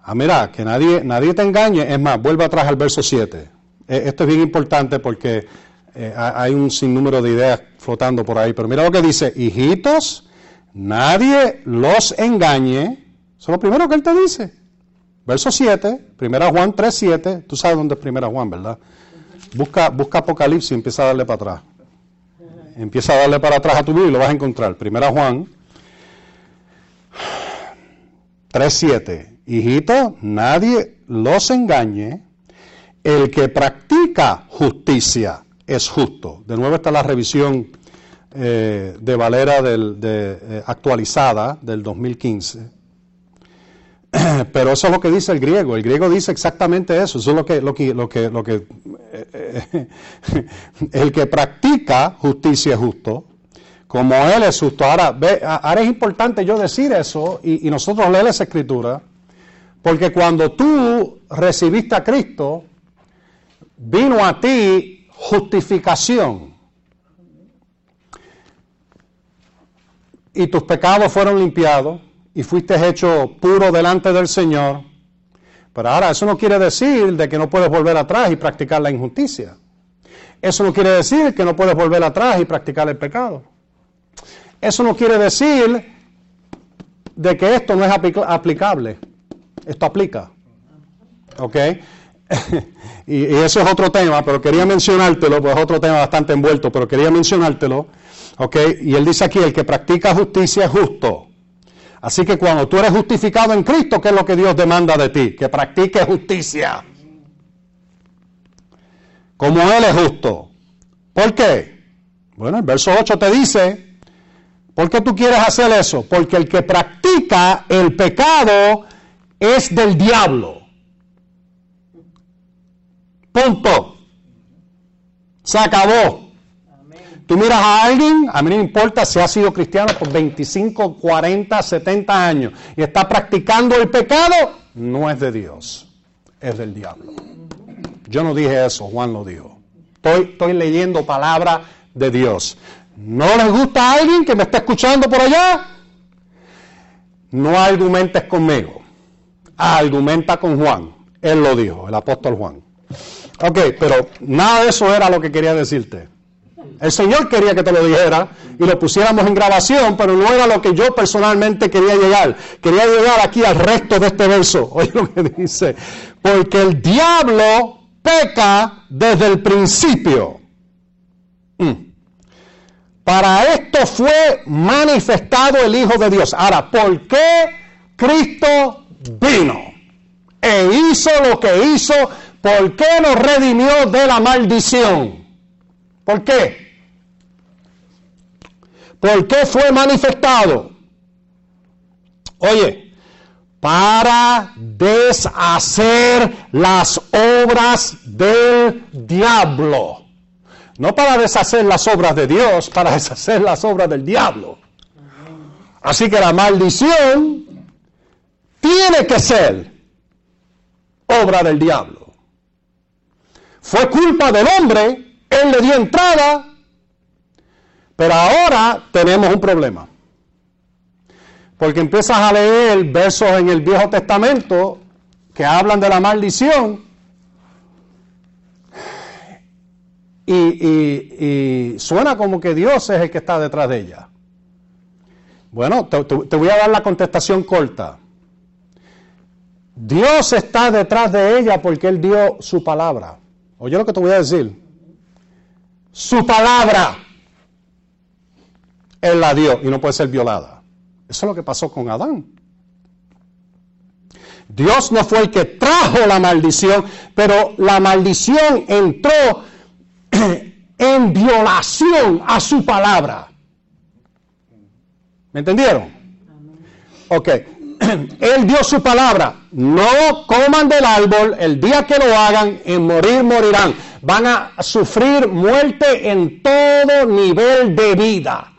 Ah, mira, que nadie, nadie te engañe. Es más, vuelve atrás al verso 7. Eh, esto es bien importante porque eh, hay un sinnúmero de ideas flotando por ahí. Pero mira lo que dice, hijitos, nadie los engañe. Eso es lo primero que él te dice. Verso 7, 1 Juan 3, 7. Tú sabes dónde es 1 Juan, ¿verdad? Busca, busca Apocalipsis y empieza a darle para atrás. Empieza a darle para atrás a tu Biblia y lo vas a encontrar. 1 Juan 3, 7. Hijito, nadie los engañe. El que practica justicia es justo. De nuevo está la revisión eh, de Valera del, de, eh, actualizada del 2015. (clears throat) Pero eso es lo que dice el griego. El griego dice exactamente eso. Eso es lo que, lo que, lo que, lo que (laughs) el que practica justicia es justo, como Él es justo. Ahora, ve, ahora es importante yo decir eso y, y nosotros leer esa escritura, porque cuando tú recibiste a Cristo, vino a ti justificación. Y tus pecados fueron limpiados y fuiste hecho puro delante del Señor. Pero ahora eso no quiere decir de que no puedes volver atrás y practicar la injusticia. Eso no quiere decir que no puedes volver atrás y practicar el pecado. Eso no quiere decir de que esto no es aplicable. Esto aplica. ¿Ok? (laughs) y, eso es otro tema, pero quería mencionártelo, pues es otro tema bastante envuelto, pero quería mencionártelo. ¿Ok? Y él dice aquí, el que practica justicia es justo. Así que cuando tú eres justificado en Cristo, ¿qué es lo que Dios demanda de ti? Que practiques justicia. Como Él es justo. ¿Por qué? Bueno, el verso 8 te dice, ¿por qué tú quieres hacer eso? Porque el que practica el pecado es del diablo. Punto. Se acabó. Tú miras a alguien, a mí no importa si ha sido cristiano por 25, 40, 70 años y está practicando el pecado, no es de Dios, es del diablo. Yo no dije eso, Juan lo dijo. Estoy, estoy leyendo palabra de Dios. ¿No les gusta a alguien que me está escuchando por allá? No argumentes conmigo. Argumenta con Juan. Él lo dijo, el apóstol Juan. Ok, pero nada de eso era lo que quería decirte. El Señor quería que te lo dijera y lo pusiéramos en grabación, pero no era lo que yo personalmente quería llegar. Quería llegar aquí al resto de este verso. (laughs) Oye lo que dice. Porque el diablo peca desde el principio. Mm. Para esto fue manifestado el Hijo de Dios. Ahora, ¿por qué Cristo vino? E hizo lo que hizo ¿Por qué nos redimió de la maldición? ¿Por qué? ¿Por qué fue manifestado? Oye, para deshacer las obras del diablo. No para deshacer las obras de Dios, para deshacer las obras del diablo. Así que la maldición tiene que ser obra del diablo. Fue culpa del hombre, él le dio entrada, pero ahora tenemos un problema. Porque empiezas a leer versos en el Viejo Testamento que hablan de la maldición y, suena como que Dios es el que está detrás de ella. Bueno, te, te voy a dar la contestación corta. Dios está detrás de ella porque Él dio su palabra. Oye lo que te voy a decir. Su palabra. Él la dio y no puede ser violada. Eso es lo que pasó con Adán. Dios no fue el que trajo la maldición, pero la maldición entró (clears throat) en violación a su palabra. ¿Me entendieron? Ok. (clears throat) Él dio su palabra. No coman del árbol, el día que lo hagan, en morir morirán. Van a sufrir muerte en todo nivel de vida.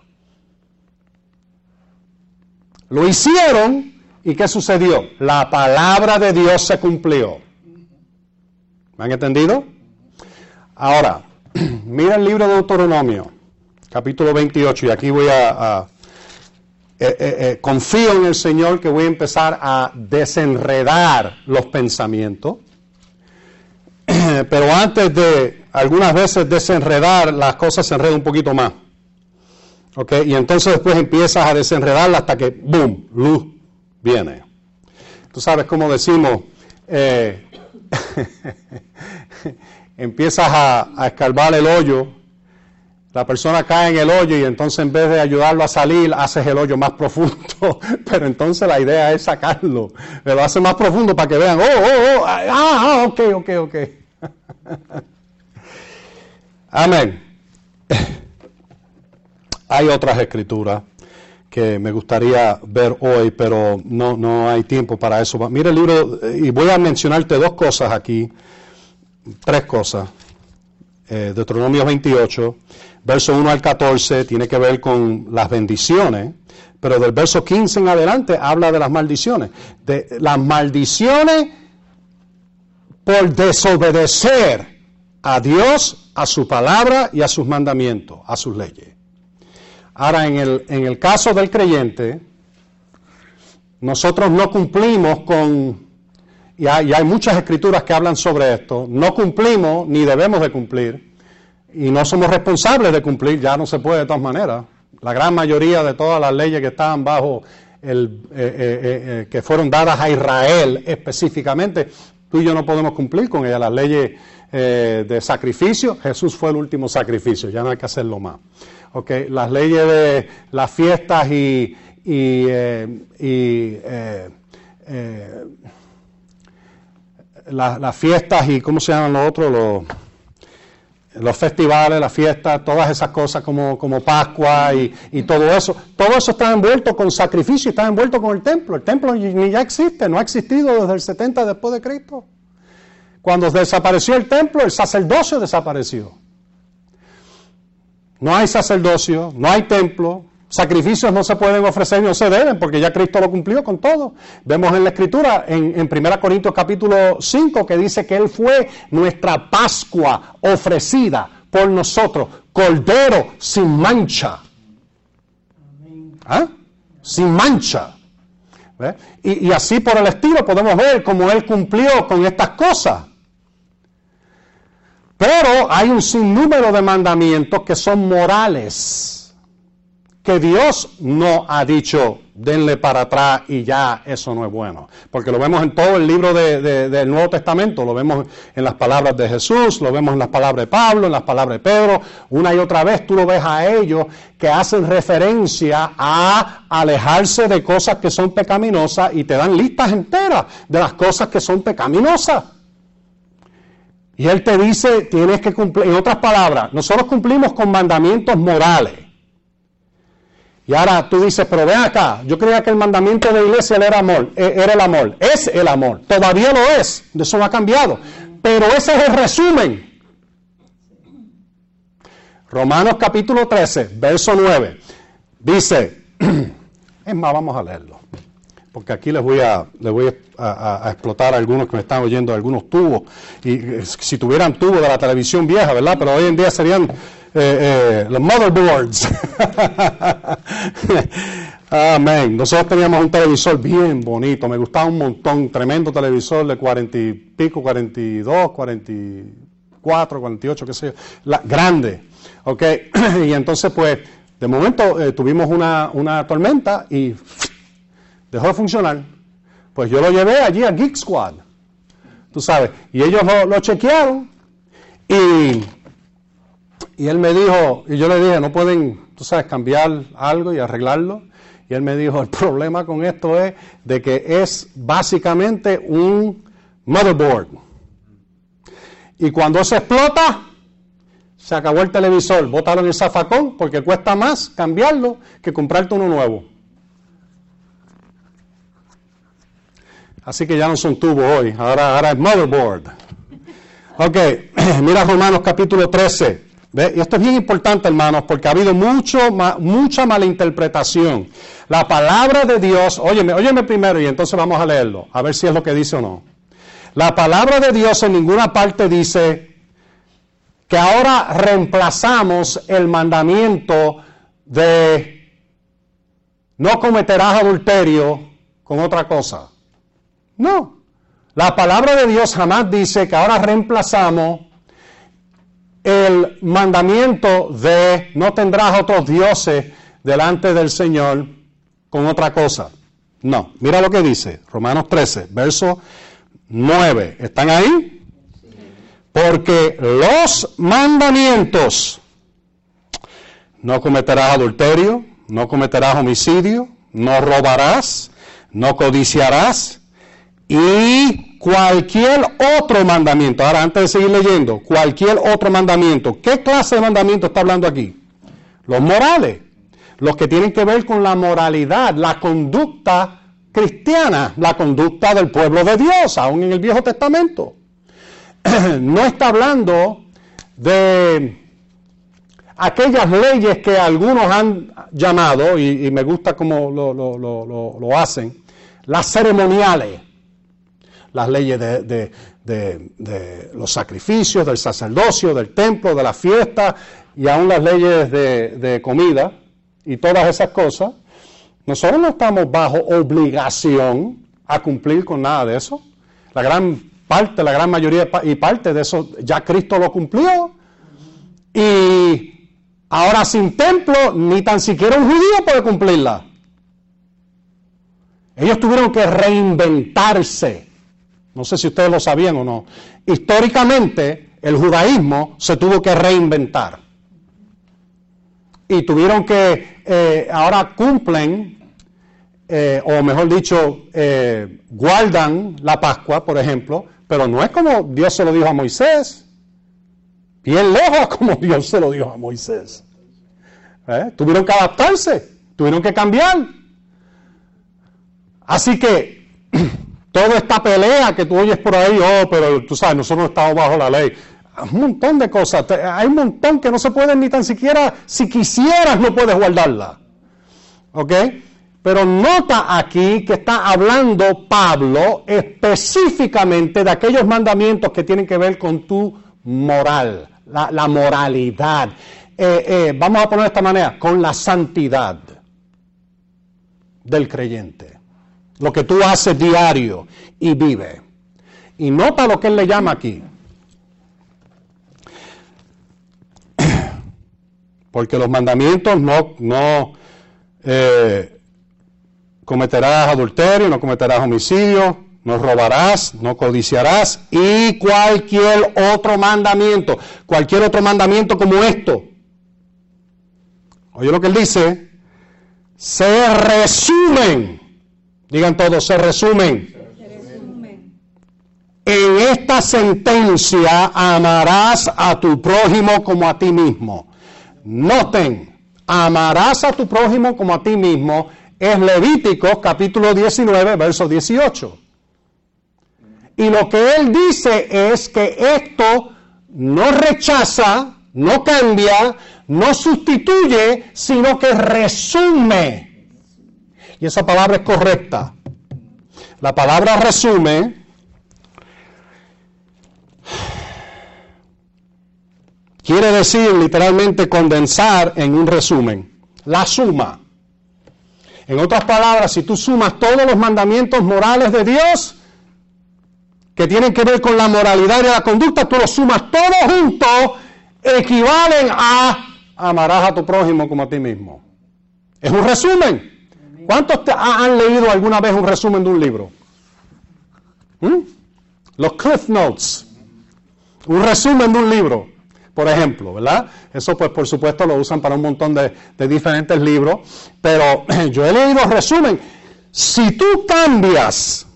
Lo hicieron y ¿qué sucedió? La palabra de Dios se cumplió. ¿Me han entendido? Ahora, (clears throat) mira el libro de Deuteronomio, capítulo 28, y aquí voy a eh, eh, confío en el Señor que voy a empezar a desenredar los pensamientos. (clears throat) Pero antes de algunas veces desenredar, las cosas se enredan un poquito más. ¿Ok? Y entonces después empiezas a desenredarla hasta que, ¡boom!, luz viene. Tú sabes cómo decimos, (laughs) empiezas a, a escarbar el hoyo la persona cae en el hoyo y entonces en vez de ayudarlo a salir, haces el hoyo más profundo. (laughs) Pero entonces la idea es sacarlo. lo hace más profundo para que vean, oh, oh, oh, ah, ah, ok, ok, ok. (laughs) Amén. (laughs) Hay otras escrituras que me gustaría ver hoy, pero no, no hay tiempo para eso. Mira el libro, y voy a mencionarte dos cosas aquí, tres cosas. eh, Deuteronomio 28, verso 1 al 14, tiene que ver con las bendiciones, pero del verso 15 en adelante habla de las maldiciones. De las maldiciones por desobedecer a Dios, a su palabra y a sus mandamientos, a sus leyes. Ahora, en el, en el caso del creyente, nosotros no cumplimos con, y hay, y hay muchas escrituras que hablan sobre esto, no cumplimos ni debemos de cumplir, y no somos responsables de cumplir, ya no se puede de todas maneras. La gran mayoría de todas las leyes que estaban bajo el, eh, eh, eh, que fueron dadas a Israel específicamente, tú y yo no podemos cumplir con ellas. Las leyes de sacrificio, Jesús fue el último sacrificio, ya no hay que hacerlo más. Okay, las leyes de las fiestas y, y, y las fiestas y, ¿cómo se llaman los otros? Los, los festivales, las fiestas, todas esas cosas como, como Pascua y, y, todo eso, todo eso está envuelto con sacrificio está envuelto con el templo. El templo ni ya existe, no ha existido desde el 70 después de Cristo. Cuando desapareció el templo, el sacerdocio desapareció. No hay sacerdocio, no hay templo, Sacrificios no se pueden ofrecer no se deben, porque ya Cristo lo cumplió con todo. Vemos en la Escritura, en, en 1 Corintios capítulo 5, que dice que Él fue nuestra Pascua ofrecida por nosotros, cordero sin mancha. ¿Ah? Sin mancha. Y, y así por el estilo podemos ver cómo Él cumplió con estas cosas. Pero hay un sinnúmero de mandamientos que son morales que Dios no ha dicho, denle para atrás y ya eso no es bueno. Porque lo vemos en todo el libro del Nuevo Testamento, lo vemos en las palabras de Jesús, lo vemos en las palabras de Pablo, en las palabras de Pedro, una y otra vez tú lo ves a ellos que hacen referencia a alejarse de cosas que son pecaminosas y te dan listas enteras de las cosas que son pecaminosas. Y él te dice, tienes que cumplir, en otras palabras, nosotros cumplimos con mandamientos morales. Y ahora tú dices, pero ven acá, yo creía que el mandamiento de la iglesia era, amor, eh, era el amor. Es el amor. Todavía lo es. Eso no ha cambiado. Pero ese es el resumen. Romanos capítulo 13, verso 9. Dice, (clears throat) es más, vamos a leerlo. Porque aquí les voy a, les voy a, explotar a algunos que me están oyendo, algunos tubos. Y eh, si tuvieran tubos de la televisión vieja, ¿verdad? Pero hoy en día serían eh, eh, los motherboards. (laughs) Amén. Nosotros teníamos un televisor bien bonito, me gustaba un montón, tremendo televisor de cuarenta y pico, cuarenta y dos, cuarenta y cuatro, cuarenta y ocho, qué sé yo, grande. Ok, (clears throat) y entonces pues, de momento eh, tuvimos una, una tormenta y (clears throat) dejó de funcionar. Pues yo lo llevé allí a Geek Squad, tú sabes, y ellos lo, lo chequearon y y él me dijo, y yo le dije, no pueden, tú sabes, cambiar algo y arreglarlo. Y él me dijo, el problema con esto es de que es básicamente un motherboard. Y cuando se explota, se acabó el televisor, botaron el zafacón porque cuesta más cambiarlo que comprarte uno nuevo. Así que ya no son tubos hoy, ahora, ahora es motherboard. Ok, (clears throat) mira Romanos capítulo 13. Y esto es bien importante, hermanos, porque ha habido mucho, mucha malinterpretación. La palabra de Dios, óyeme, óyeme primero y entonces vamos a leerlo, a ver si es lo que dice o no. La palabra de Dios en ninguna parte dice que ahora reemplazamos el mandamiento de no cometerás adulterio con otra cosa. No. La palabra de Dios jamás dice que ahora reemplazamos el mandamiento de no tendrás otros dioses delante del Señor con otra cosa. No, mira lo que dice Romanos 13, verso 9. ¿Están ahí? Porque los mandamientos, no cometerás adulterio, no cometerás homicidio, no robarás, no codiciarás y cualquier otro mandamiento, ahora antes de seguir leyendo, cualquier otro mandamiento, ¿qué clase de mandamiento está hablando aquí? Los morales, los que tienen que ver con la moralidad, la conducta cristiana, la conducta del pueblo de Dios, aún en el Viejo Testamento. (clears throat) No está hablando de aquellas leyes que algunos han llamado, y, me gusta cómo lo, hacen, las ceremoniales, las leyes de, los sacrificios, del sacerdocio, del templo, de la fiesta, y aún las leyes de comida, y todas esas cosas. Nosotros no estamos bajo obligación a cumplir con nada de eso. La gran parte, la gran mayoría y parte de eso ya Cristo lo cumplió. Y Ahora sin templo, ni tan siquiera un judío puede cumplirla. Ellos tuvieron que reinventarse. No sé si ustedes lo sabían o no. Históricamente, el judaísmo se tuvo que reinventar. Y tuvieron que, eh, ahora cumplen, eh, o mejor dicho, eh, guardan la Pascua, por ejemplo, pero no es como Dios se lo dijo a Moisés. Bien lejos (laughs) como Dios se lo dijo a Moisés. Tuvieron que adaptarse, tuvieron que cambiar. Así que (clears throat) toda esta pelea que tú oyes por ahí, oh, pero tú sabes, nosotros no estamos bajo la ley. Un montón de cosas, hay un montón que no se pueden ni tan siquiera, si quisieras, no puedes guardarla. ¿Ok? Pero nota aquí que está hablando Pablo específicamente de aquellos mandamientos que tienen que ver con tu moral la, moralidad. Eh, eh, vamos a poner de esta manera, con la santidad del creyente. Lo que tú haces diario y vive. Y nota lo que él le llama aquí. (clears throat) Porque los mandamientos no, no eh, cometerás adulterio, no cometerás homicidio, no robarás, no codiciarás y cualquier otro mandamiento, cualquier otro mandamiento como esto. Oye lo que él dice, se resumen, digan todos, se resumen. En esta sentencia amarás a tu prójimo como a ti mismo. Noten, amarás a tu prójimo como a ti mismo es Levítico capítulo 19, verso 18. Y lo que él dice es que esto no rechaza, no cambia, no sustituye, sino que resume. Y esa palabra es correcta. La palabra resume quiere decir literalmente condensar en un resumen. La suma. En otras palabras, si tú sumas todos los mandamientos morales de Dios, que tienen que ver con la moralidad y la conducta, tú los sumas todos juntos, equivalen a amarás a tu prójimo como a ti mismo. Es un resumen. ¿Cuántos han leído alguna vez un resumen de un libro? ¿Mm? Los Cliff Notes. Un resumen de un libro, por ejemplo, ¿verdad? Eso pues por supuesto lo usan para un montón de, de diferentes libros, pero (clears throat) yo he leído resumen. Si tú cambias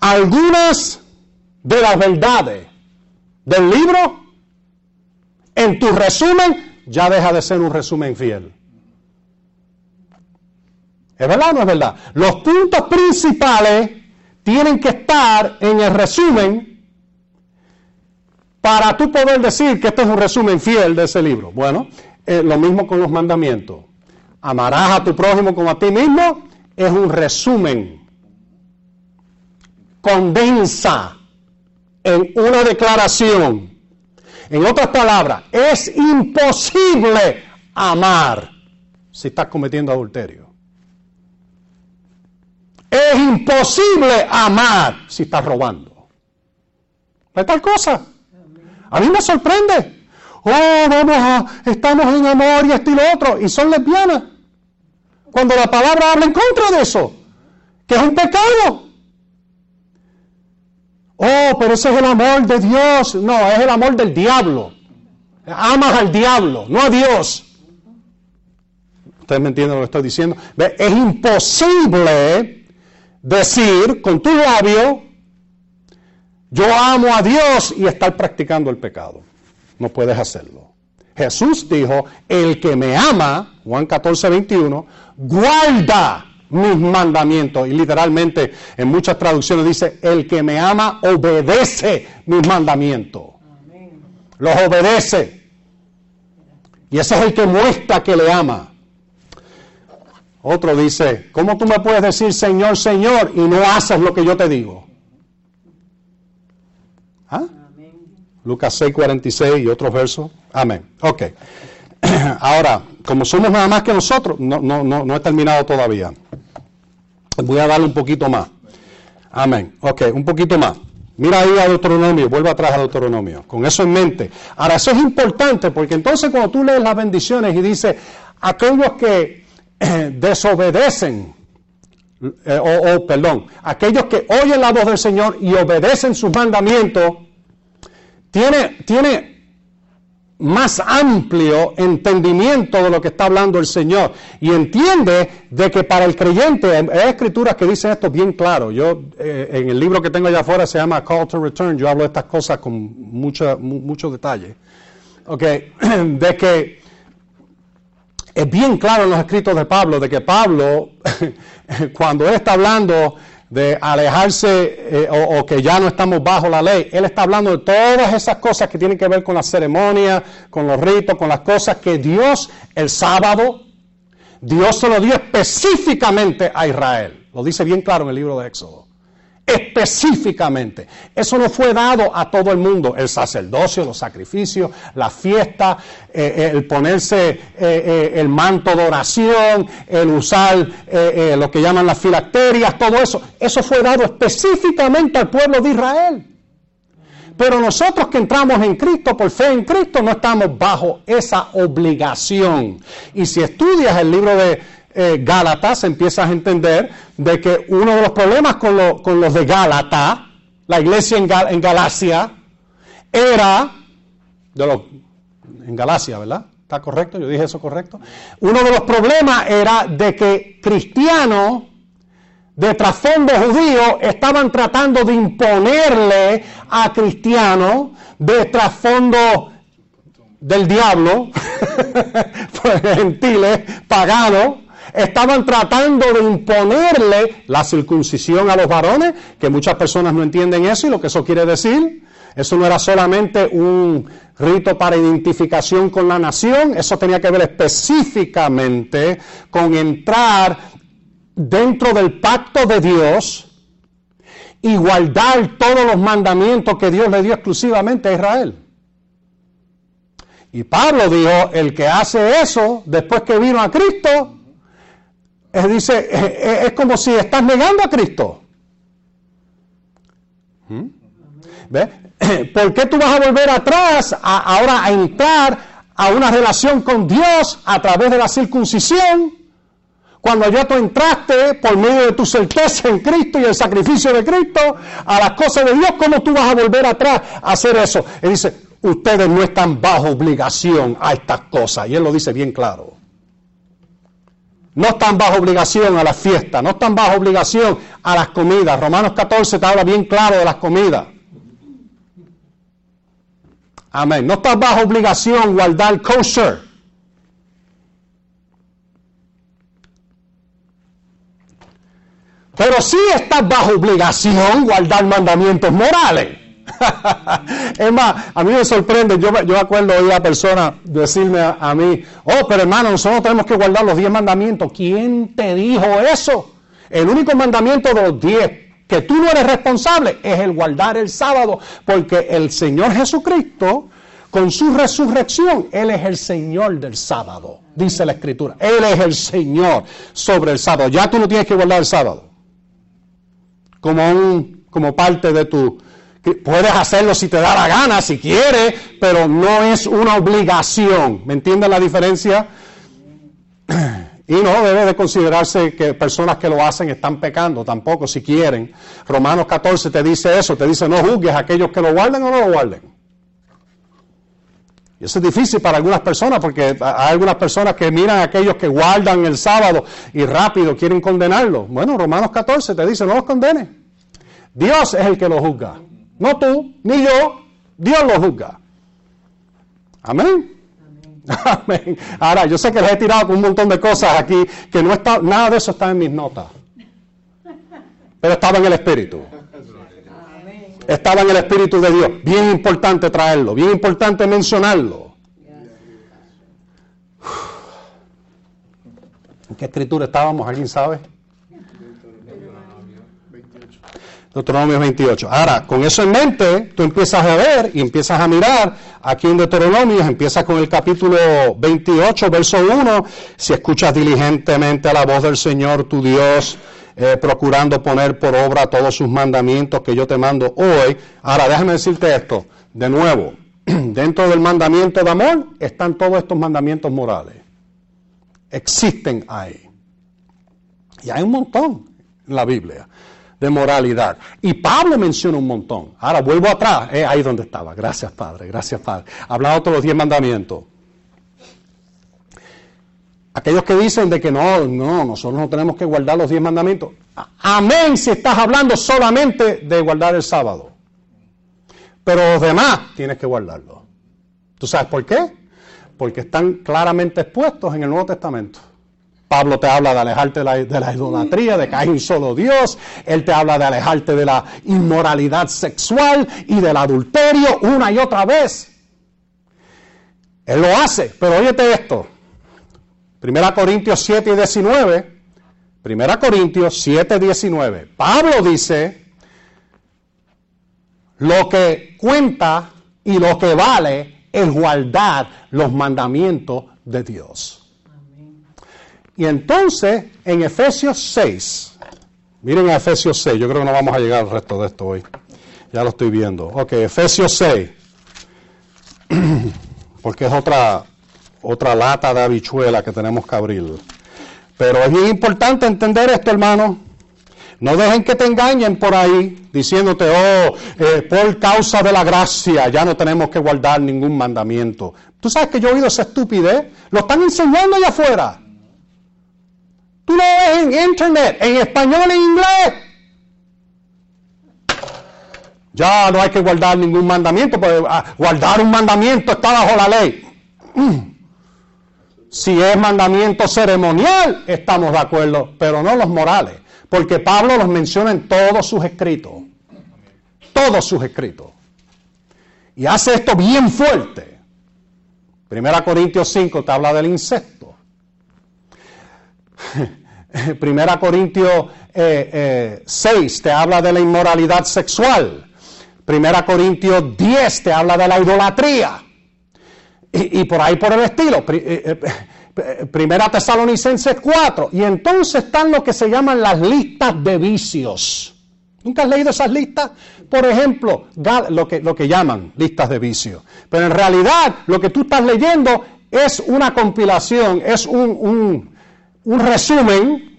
algunas de las verdades del libro, en tu resumen, ya deja de ser un resumen fiel. ¿Es verdad o no es verdad? Los puntos principales tienen que estar en el resumen para tú poder decir que este es un resumen fiel de ese libro. Bueno, eh, lo mismo con los mandamientos. Amarás a tu prójimo como a ti mismo es un resumen condensa en una declaración. En otras palabras, es imposible amar si estás cometiendo adulterio. Es imposible amar si estás robando. ¿Es tal cosa? A mí me sorprende. Oh, vamos a, estamos en amor y esto y lo otro, y son lesbianas. Cuando la palabra habla en contra de eso, que es un pecado. Oh, pero ese es el amor de Dios. No, es el amor del diablo. Amas al diablo, no a Dios. Ustedes me entienden lo que estoy diciendo. Es imposible decir con tu labio, yo amo a Dios y estar practicando el pecado. No puedes hacerlo. Jesús dijo, el que me ama, Juan 14, 21, guarda mis mandamientos. Y literalmente en muchas traducciones dice, el que me ama obedece mis mandamientos. los obedece. Y ese es el que muestra que le ama. Otro dice, ¿cómo tú me puedes decir Señor, Señor y no haces lo que yo te digo? ¿Ah? Lucas 6, 46 y otros versos. Amén. Ok. (clears throat) Ahora, como somos nada más que nosotros, no, no, no, no he terminado todavía. Voy a darle un poquito más. Amén. Ok, un poquito más. Mira ahí a Deuteronomio, vuelve atrás a Deuteronomio, con eso en mente. Ahora, eso es importante porque entonces cuando tú lees las bendiciones y dice, aquellos que (clears throat) desobedecen, eh, o, perdón, aquellos que oyen la voz del Señor y obedecen sus mandamientos, tiene, tiene más amplio entendimiento de lo que está hablando el Señor y entiende de que para el creyente hay escrituras que dicen esto bien claro. Yo eh, en el libro que tengo allá afuera se llama Call to Return. Yo hablo de estas cosas con mucha, mucho detalle. Okay, (clears throat) de que es bien claro en los escritos de Pablo de que Pablo (laughs) cuando él está hablando de alejarse eh, o, o, que ya no estamos bajo la ley. Él está hablando de todas esas cosas que tienen que ver con la ceremonia, con los ritos, con las cosas que Dios el sábado, Dios se lo dio específicamente a Israel. Lo dice bien claro en el libro de Éxodo específicamente. Eso no fue dado a todo el mundo. El sacerdocio, los sacrificios, la fiesta, eh, eh, el ponerse eh, el manto de oración, el usar lo que llaman las filacterias, todo eso. Eso fue dado específicamente al pueblo de Israel. Pero nosotros que entramos en Cristo, por fe en Cristo, no estamos bajo esa obligación. Y si estudias el libro de eh, Gálatas, empiezas a entender de que uno de los problemas con, lo, con los de Gálatas, la iglesia en, Gal, en, Galacia, era, en Galacia, ¿verdad? ¿Está correcto? Yo dije eso correcto. Uno de los problemas era de que cristianos de trasfondo judío estaban tratando de imponerle a cristianos de trasfondo del diablo, (laughs) gentiles, paganos, estaban tratando de imponerle la circuncisión a los varones, que muchas personas no entienden eso y lo que eso quiere decir. Eso no era solamente un rito para identificación con la nación, eso tenía que ver específicamente con entrar dentro del pacto de Dios y guardar todos los mandamientos que Dios le dio exclusivamente a Israel. Y Pablo dijo, el que hace eso después que vino a Cristo, es, dice, es, como si estás negando a Cristo. ¿Mm? ¿Ve? (clears throat) ¿Por qué tú vas a volver atrás a, ahora a entrar a una relación con Dios a través de la circuncisión? Cuando ya tú entraste por medio de tu certeza en Cristo y el sacrificio de Cristo a las cosas de Dios, ¿cómo tú vas a volver atrás a hacer eso? Él dice, ustedes no están bajo obligación a estas cosas. Y él lo dice bien claro. No están bajo obligación a las fiestas, no están bajo obligación a las comidas. Romanos 14 te habla bien claro de las comidas. Amén. No estás bajo obligación guardar kosher. Pero sí estás bajo obligación guardar mandamientos morales. (laughs) es más, a mí me sorprende, yo, yo acuerdo oír a personas decirme a, a, mí, oh, pero hermano, nosotros tenemos que guardar los diez mandamientos. ¿Quién te dijo eso? El único mandamiento de los diez que tú no eres responsable es el guardar el sábado, porque el Señor Jesucristo, con su resurrección, Él es el Señor del sábado, dice la Escritura. Él es el Señor sobre el sábado. Ya tú no tienes que guardar el sábado como, un, como parte de tu Puedes hacerlo si te da la gana, si quieres, pero no es una obligación. ¿Me entienden la diferencia? (clears throat) Y no debe de considerarse que personas que lo hacen están pecando, tampoco si quieren. Romanos 14 te dice eso, te dice no juzgues a aquellos que lo guarden o no lo guarden. Y eso es difícil para algunas personas porque hay algunas personas que miran a aquellos que guardan el sábado y rápido quieren condenarlo. Bueno, Romanos 14 te dice no los condenes. Dios es el que lo juzga. No tú, ni yo, Dios lo juzga. Amén. Amén. Ahora, yo sé que les he tirado con un montón de cosas aquí que no está, nada de eso está en mis notas. Pero estaba en el Espíritu. estaba en el Espíritu de Dios. Bien importante traerlo, bien importante mencionarlo. ¿En qué escritura estábamos? ¿Alguien sabe? Deuteronomio 28. Ahora, con eso en mente, tú empiezas a ver y empiezas a mirar aquí en Deuteronomio, empiezas con el capítulo 28, verso 1, si escuchas diligentemente a la voz del Señor tu Dios, eh, procurando poner por obra todos sus mandamientos que yo te mando hoy. Ahora, déjame decirte esto, de nuevo, (clears throat) dentro del mandamiento de amor están todos estos mandamientos morales. Existen ahí. Y hay un montón en la Biblia de moralidad. Y Pablo menciona un montón. Ahora vuelvo atrás, eh, ahí donde estaba. Gracias, Padre, gracias, Padre. Hablado todos los diez mandamientos. Aquellos que dicen de que no, no, nosotros no tenemos que guardar los diez mandamientos. Amén si estás hablando solamente de guardar el sábado. Pero los demás tienes que guardarlos. ¿Tú sabes por qué? Porque están claramente expuestos en el Nuevo Testamento. Pablo te habla de alejarte de la, idolatría, de que hay un solo Dios. Él te habla de alejarte de la inmoralidad sexual y del adulterio una y otra vez. Él lo hace, pero óyete esto. Primera Corintios 7 y 19. Primera Corintios 7, 19. Pablo dice, lo que cuenta y lo que vale es guardar los mandamientos de Dios. Y entonces, en Efesios 6, miren a Efesios 6, yo creo que no vamos a llegar al resto de esto hoy. Ya lo estoy viendo. Ok, Efesios 6, (clears throat) porque es otra, otra lata de habichuela que tenemos que abrir. Pero es importante entender esto, hermano. No dejen que te engañen por ahí diciéndote, oh, eh, por causa de la gracia ya no tenemos que guardar ningún mandamiento. Tú sabes que yo he oído esa estupidez. Lo están enseñando allá afuera. Tú lo ves en internet, en español, en inglés. Ya no hay que guardar ningún mandamiento, porque ah, guardar un mandamiento está bajo la ley. (clears throat) Si es mandamiento ceremonial, estamos de acuerdo, pero no los morales, porque Pablo los menciona en todos sus escritos. Todos sus escritos. Y hace esto bien fuerte. Primera Corintios 5 te habla del incesto. (laughs) Primera Corintios 6 eh, eh, te habla de la inmoralidad sexual. Primera Corintios 10 te habla de la idolatría. Y, por ahí por el estilo. Eh, (laughs) Primera Tesalonicenses 4. Y entonces están lo que se llaman las listas de vicios. ¿Nunca has leído esas listas? Por ejemplo, lo que, lo que llaman listas de vicios. Pero en realidad lo que tú estás leyendo es una compilación, es un resumen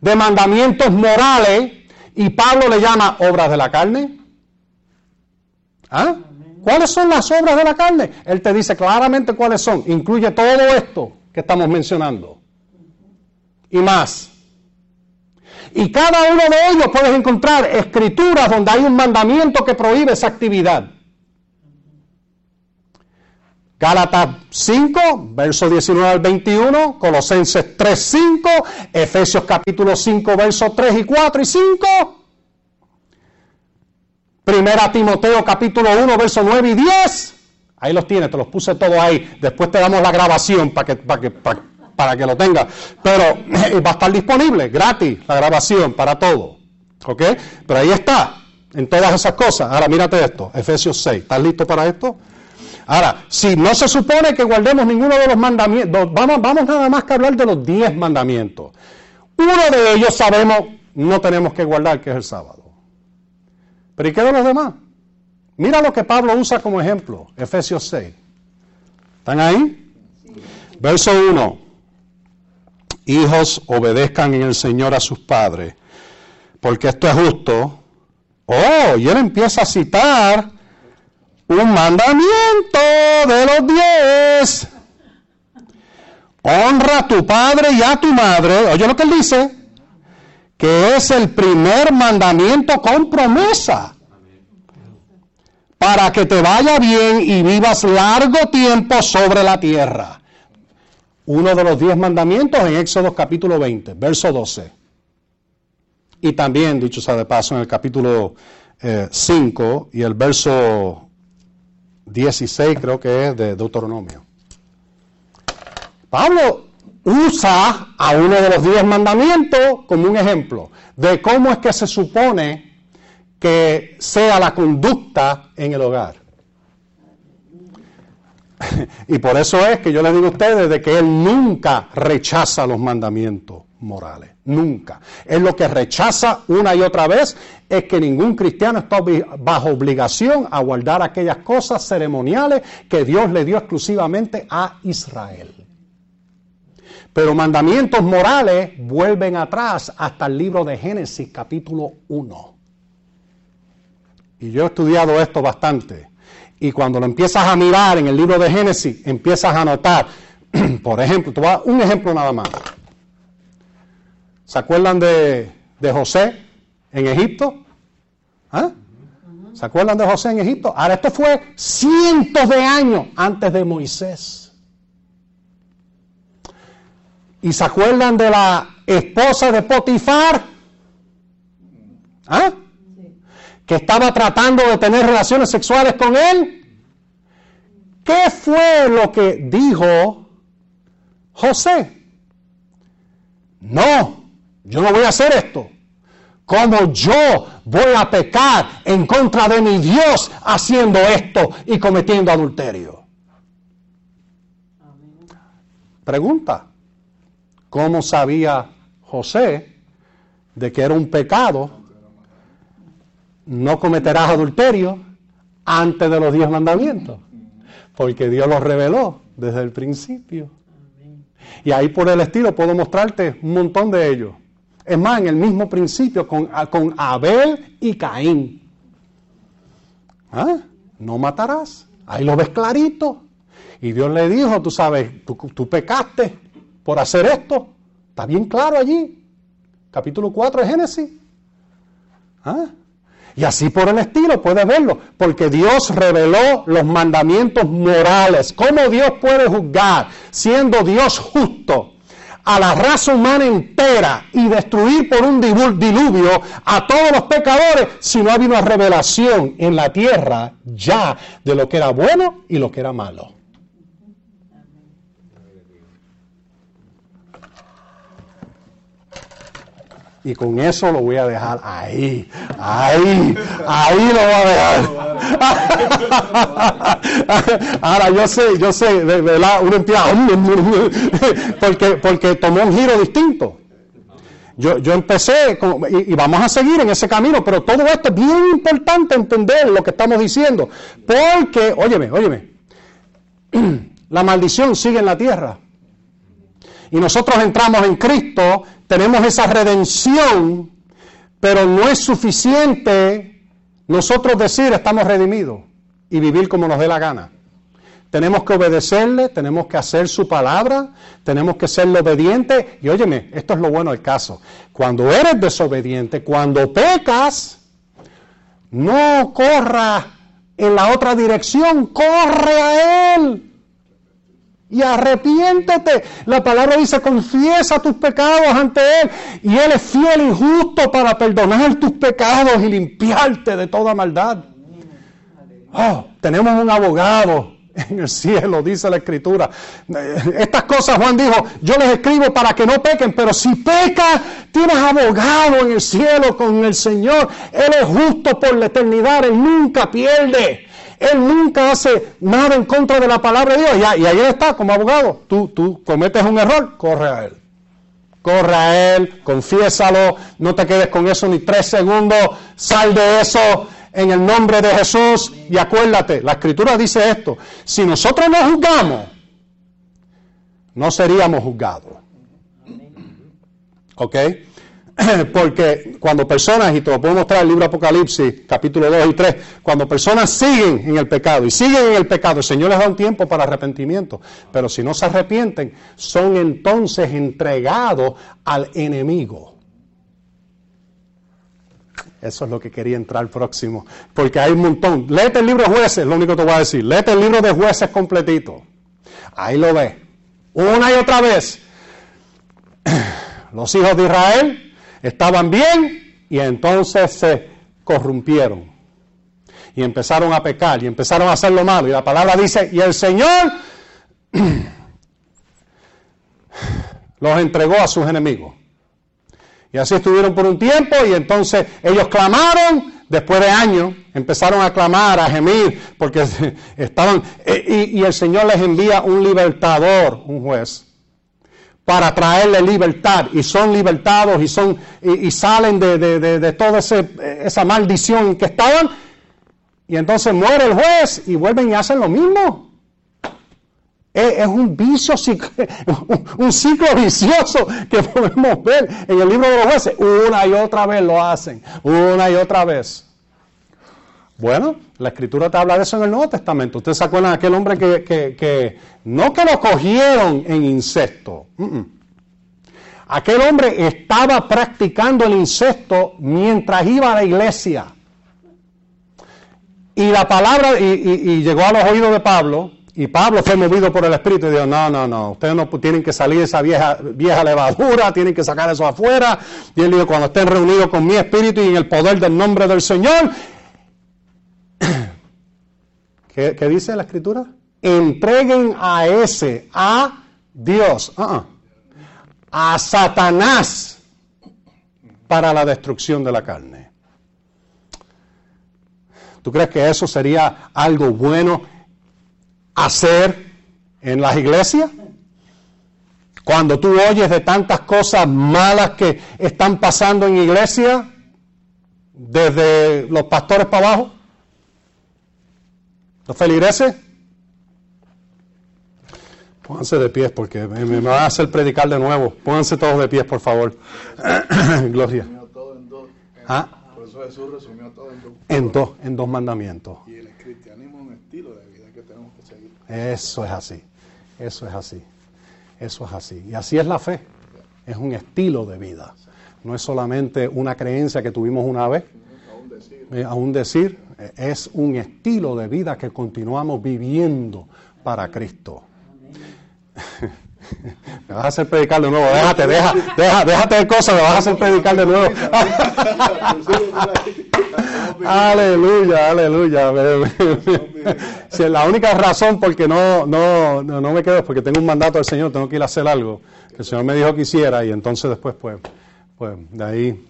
de mandamientos morales y Pablo le llama obras de la carne. ¿Ah? ¿Cuáles son las obras de la carne? Él te dice claramente cuáles son. Incluye todo esto que estamos mencionando. Y más. Y cada uno de ellos puedes encontrar escrituras donde hay un mandamiento que prohíbe esa actividad. Gálatas 5, verso 19 al 21, Colosenses 3, 5, Efesios capítulo 5, versos 3 y 4 y 5, Primera Timoteo capítulo 1, verso 9 y 10. Ahí los tienes, te los puse todos ahí. Después te damos la grabación para que, para que, para, que lo tengas. Pero eh, va a estar disponible, gratis, la grabación para todo. ¿Ok? Pero ahí está, en todas esas cosas. Ahora mírate esto, Efesios 6. ¿Estás listo para esto? Ahora, si no se supone que guardemos ninguno de los mandamientos, vamos, nada más que hablar de los diez mandamientos. Uno de ellos sabemos no tenemos que guardar, que es el sábado. Pero ¿y qué de los demás? Mira lo que Pablo usa como ejemplo, Efesios 6. ¿Están ahí? Verso 1. Hijos, obedezcan en el Señor a sus padres, porque esto es justo. Oh, y él empieza a citar un mandamiento de los diez. Honra a tu padre y a tu madre. Oye lo que él dice. Que es el primer mandamiento con promesa. Para que te vaya bien y vivas largo tiempo sobre la tierra. Uno de los diez mandamientos en Éxodo capítulo 20, verso 12. Y también, dicho sea de paso, en el capítulo 5 y el verso 16 creo que es de Deuteronomio. Pablo usa a uno de los diez mandamientos como un ejemplo de cómo es que se supone que sea la conducta en el hogar. (laughs) y por eso es que yo les digo a ustedes de que él nunca rechaza los mandamientos morales, nunca. Él lo que rechaza una y otra vez es que ningún cristiano está bajo obligación a guardar aquellas cosas ceremoniales que Dios le dio exclusivamente a Israel. Pero mandamientos morales vuelven atrás hasta el libro de Génesis capítulo 1. Y yo he estudiado esto bastante. Y cuando lo empiezas a mirar en el libro de Génesis, empiezas a notar, (clears throat) por ejemplo, te voy a dar un ejemplo nada más. ¿Se acuerdan de, José en Egipto? ¿Ah? ¿Se acuerdan de José en Egipto? Ahora, esto fue cientos de años antes de Moisés. ¿Y se acuerdan de la esposa de Potifar? ¿Ah? Que estaba tratando de tener relaciones sexuales con él. ¿Qué fue lo que dijo José? No, yo no voy a hacer esto. ¿Cómo yo voy a pecar en contra de mi Dios haciendo esto y cometiendo adulterio? Pregunta, ¿cómo sabía José de que era un pecado? No cometerás adulterio antes de los diez mandamientos, porque Dios los reveló desde el principio. Y ahí por el estilo puedo mostrarte un montón de ellos. Es más, en el mismo principio con, con Abel y Caín. ¿Ah? No matarás. Ahí lo ves clarito. Y Dios le dijo, tú sabes, tú, pecaste por hacer esto. Está bien claro allí. Capítulo 4 de Génesis. ¿Ah? Y así por el estilo, puedes verlo, porque Dios reveló los mandamientos morales. ¿Cómo Dios puede juzgar, siendo Dios justo, a la raza humana entera y destruir por un diluvio a todos los pecadores si no había una revelación en la tierra ya de lo que era bueno y lo que era malo? Y con eso lo voy a dejar ahí, ahí, ahí lo voy a dejar. (laughs) Ahora yo sé, yo sé, verdad, uno empieza, (laughs) porque, porque tomó un giro distinto. Yo, yo empecé, y, vamos a seguir en ese camino, pero todo esto es bien importante entender lo que estamos diciendo. Porque, óyeme, óyeme, (clears throat) la maldición sigue en la tierra. Y nosotros entramos en Cristo tenemos esa redención, pero no es suficiente nosotros decir estamos redimidos y vivir como nos dé la gana. Tenemos que obedecerle, tenemos que hacer su palabra, tenemos que serle obediente. Y óyeme, esto es lo bueno del caso. Cuando eres desobediente, cuando pecas, no corra en la otra dirección, corre a Él y arrepiéntete. La palabra dice, confiesa tus pecados ante Él y Él es fiel y justo para perdonar tus pecados y limpiarte de toda maldad. Oh, tenemos un abogado en el cielo, dice la escritura. Estas cosas Juan dijo, yo les escribo para que no pequen, pero si peca, tienes abogado en el cielo con el Señor. Él es justo por la eternidad, Él nunca pierde. Él nunca hace nada en contra de la palabra de Dios. Y, ahí está como abogado. Tú, tú cometes un error, corre a Él. Corre a Él, confiésalo, no te quedes con eso ni tres segundos, sal de eso en el nombre de Jesús y acuérdate, la escritura dice esto, si nosotros no juzgamos, no seríamos juzgados. ¿Ok? (clears throat) Porque cuando personas, y te lo puedo mostrar el libro Apocalipsis, capítulo 2 y 3, cuando personas siguen en el pecado y siguen en el pecado, el Señor les da un tiempo para arrepentimiento. Pero si no se arrepienten, son entonces entregados al enemigo. Eso es lo que quería entrar próximo. Porque hay un montón. Léete el libro de jueces, lo único que te voy a decir. Léete el libro de jueces completito. Ahí lo ves. Una y otra vez. (clears throat) Los hijos de Israel estaban bien y entonces se corrompieron y empezaron a pecar y empezaron a hacer lo malo. Y la palabra dice, y el Señor (clears throat) los entregó a sus enemigos. Y así estuvieron por un tiempo y entonces ellos clamaron, después de años, empezaron a clamar, a gemir, porque (laughs) estaban, y, el Señor les envía un libertador, un juez, para traerle libertad, y son libertados y, son, y, salen de, de, toda esa maldición que estaban, y entonces muere el juez y vuelven y hacen lo mismo. Es, un vicio, (laughs) un ciclo vicioso que (laughs) podemos ver en el libro de los jueces. Una y otra vez lo hacen, una y otra vez. Bueno, la escritura te habla de eso en el Nuevo Testamento. Ustedes se acuerdan de aquel hombre que, no que lo cogieron en incesto. Aquel hombre estaba practicando el incesto mientras iba a la iglesia. Y la palabra, y llegó a los oídos de Pablo, y Pablo fue movido por el Espíritu y dijo, no, no, no, ustedes no tienen que salir esa vieja, vieja levadura, tienen que sacar eso afuera. Y él dijo, cuando estén reunidos con mi Espíritu y en el poder del nombre del Señor, ¿qué, dice la Escritura? Entreguen a ese, a Dios, uh-uh, a Satanás, para la destrucción de la carne. ¿Tú crees que eso sería algo bueno hacer en las iglesias? Cuando tú oyes de tantas cosas malas que están pasando en iglesia, desde los pastores para abajo, los feligreses, pónganse de pies porque me, va a hacer predicar de nuevo. Pónganse todos de pies, por favor. (coughs) Gloria. ¿Ah? Por eso Jesús resumió todo en dos. En dos, en dos mandamientos. Y el cristianismo es un estilo de vida que tenemos que seguir. Eso es así, eso es así, eso es así. Y así es la fe, es un estilo de vida, no es solamente una creencia que tuvimos una vez, aún decir, eh, es un estilo de vida que continuamos viviendo para Cristo. (laughs) Me vas a hacer predicar de nuevo, déjate, deja, deja, déjate de cosas, me vas a hacer predicar de nuevo. (laughs) aleluya, aleluya. (laughs) la única razón por que no, no, no, me quedo es porque tengo un mandato del Señor, tengo que ir a hacer algo que el Señor me dijo que hiciera y entonces después pues, pues de ahí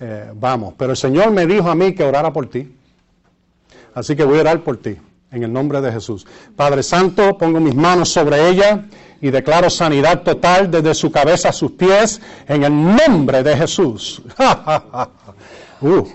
eh, vamos. Pero el Señor me dijo a mí que orara por ti. Así que voy a orar por ti, en el nombre de Jesús. Padre Santo, pongo mis manos sobre ella y declaro sanidad total desde su cabeza a sus pies, en el nombre de Jesús. (laughs) uh,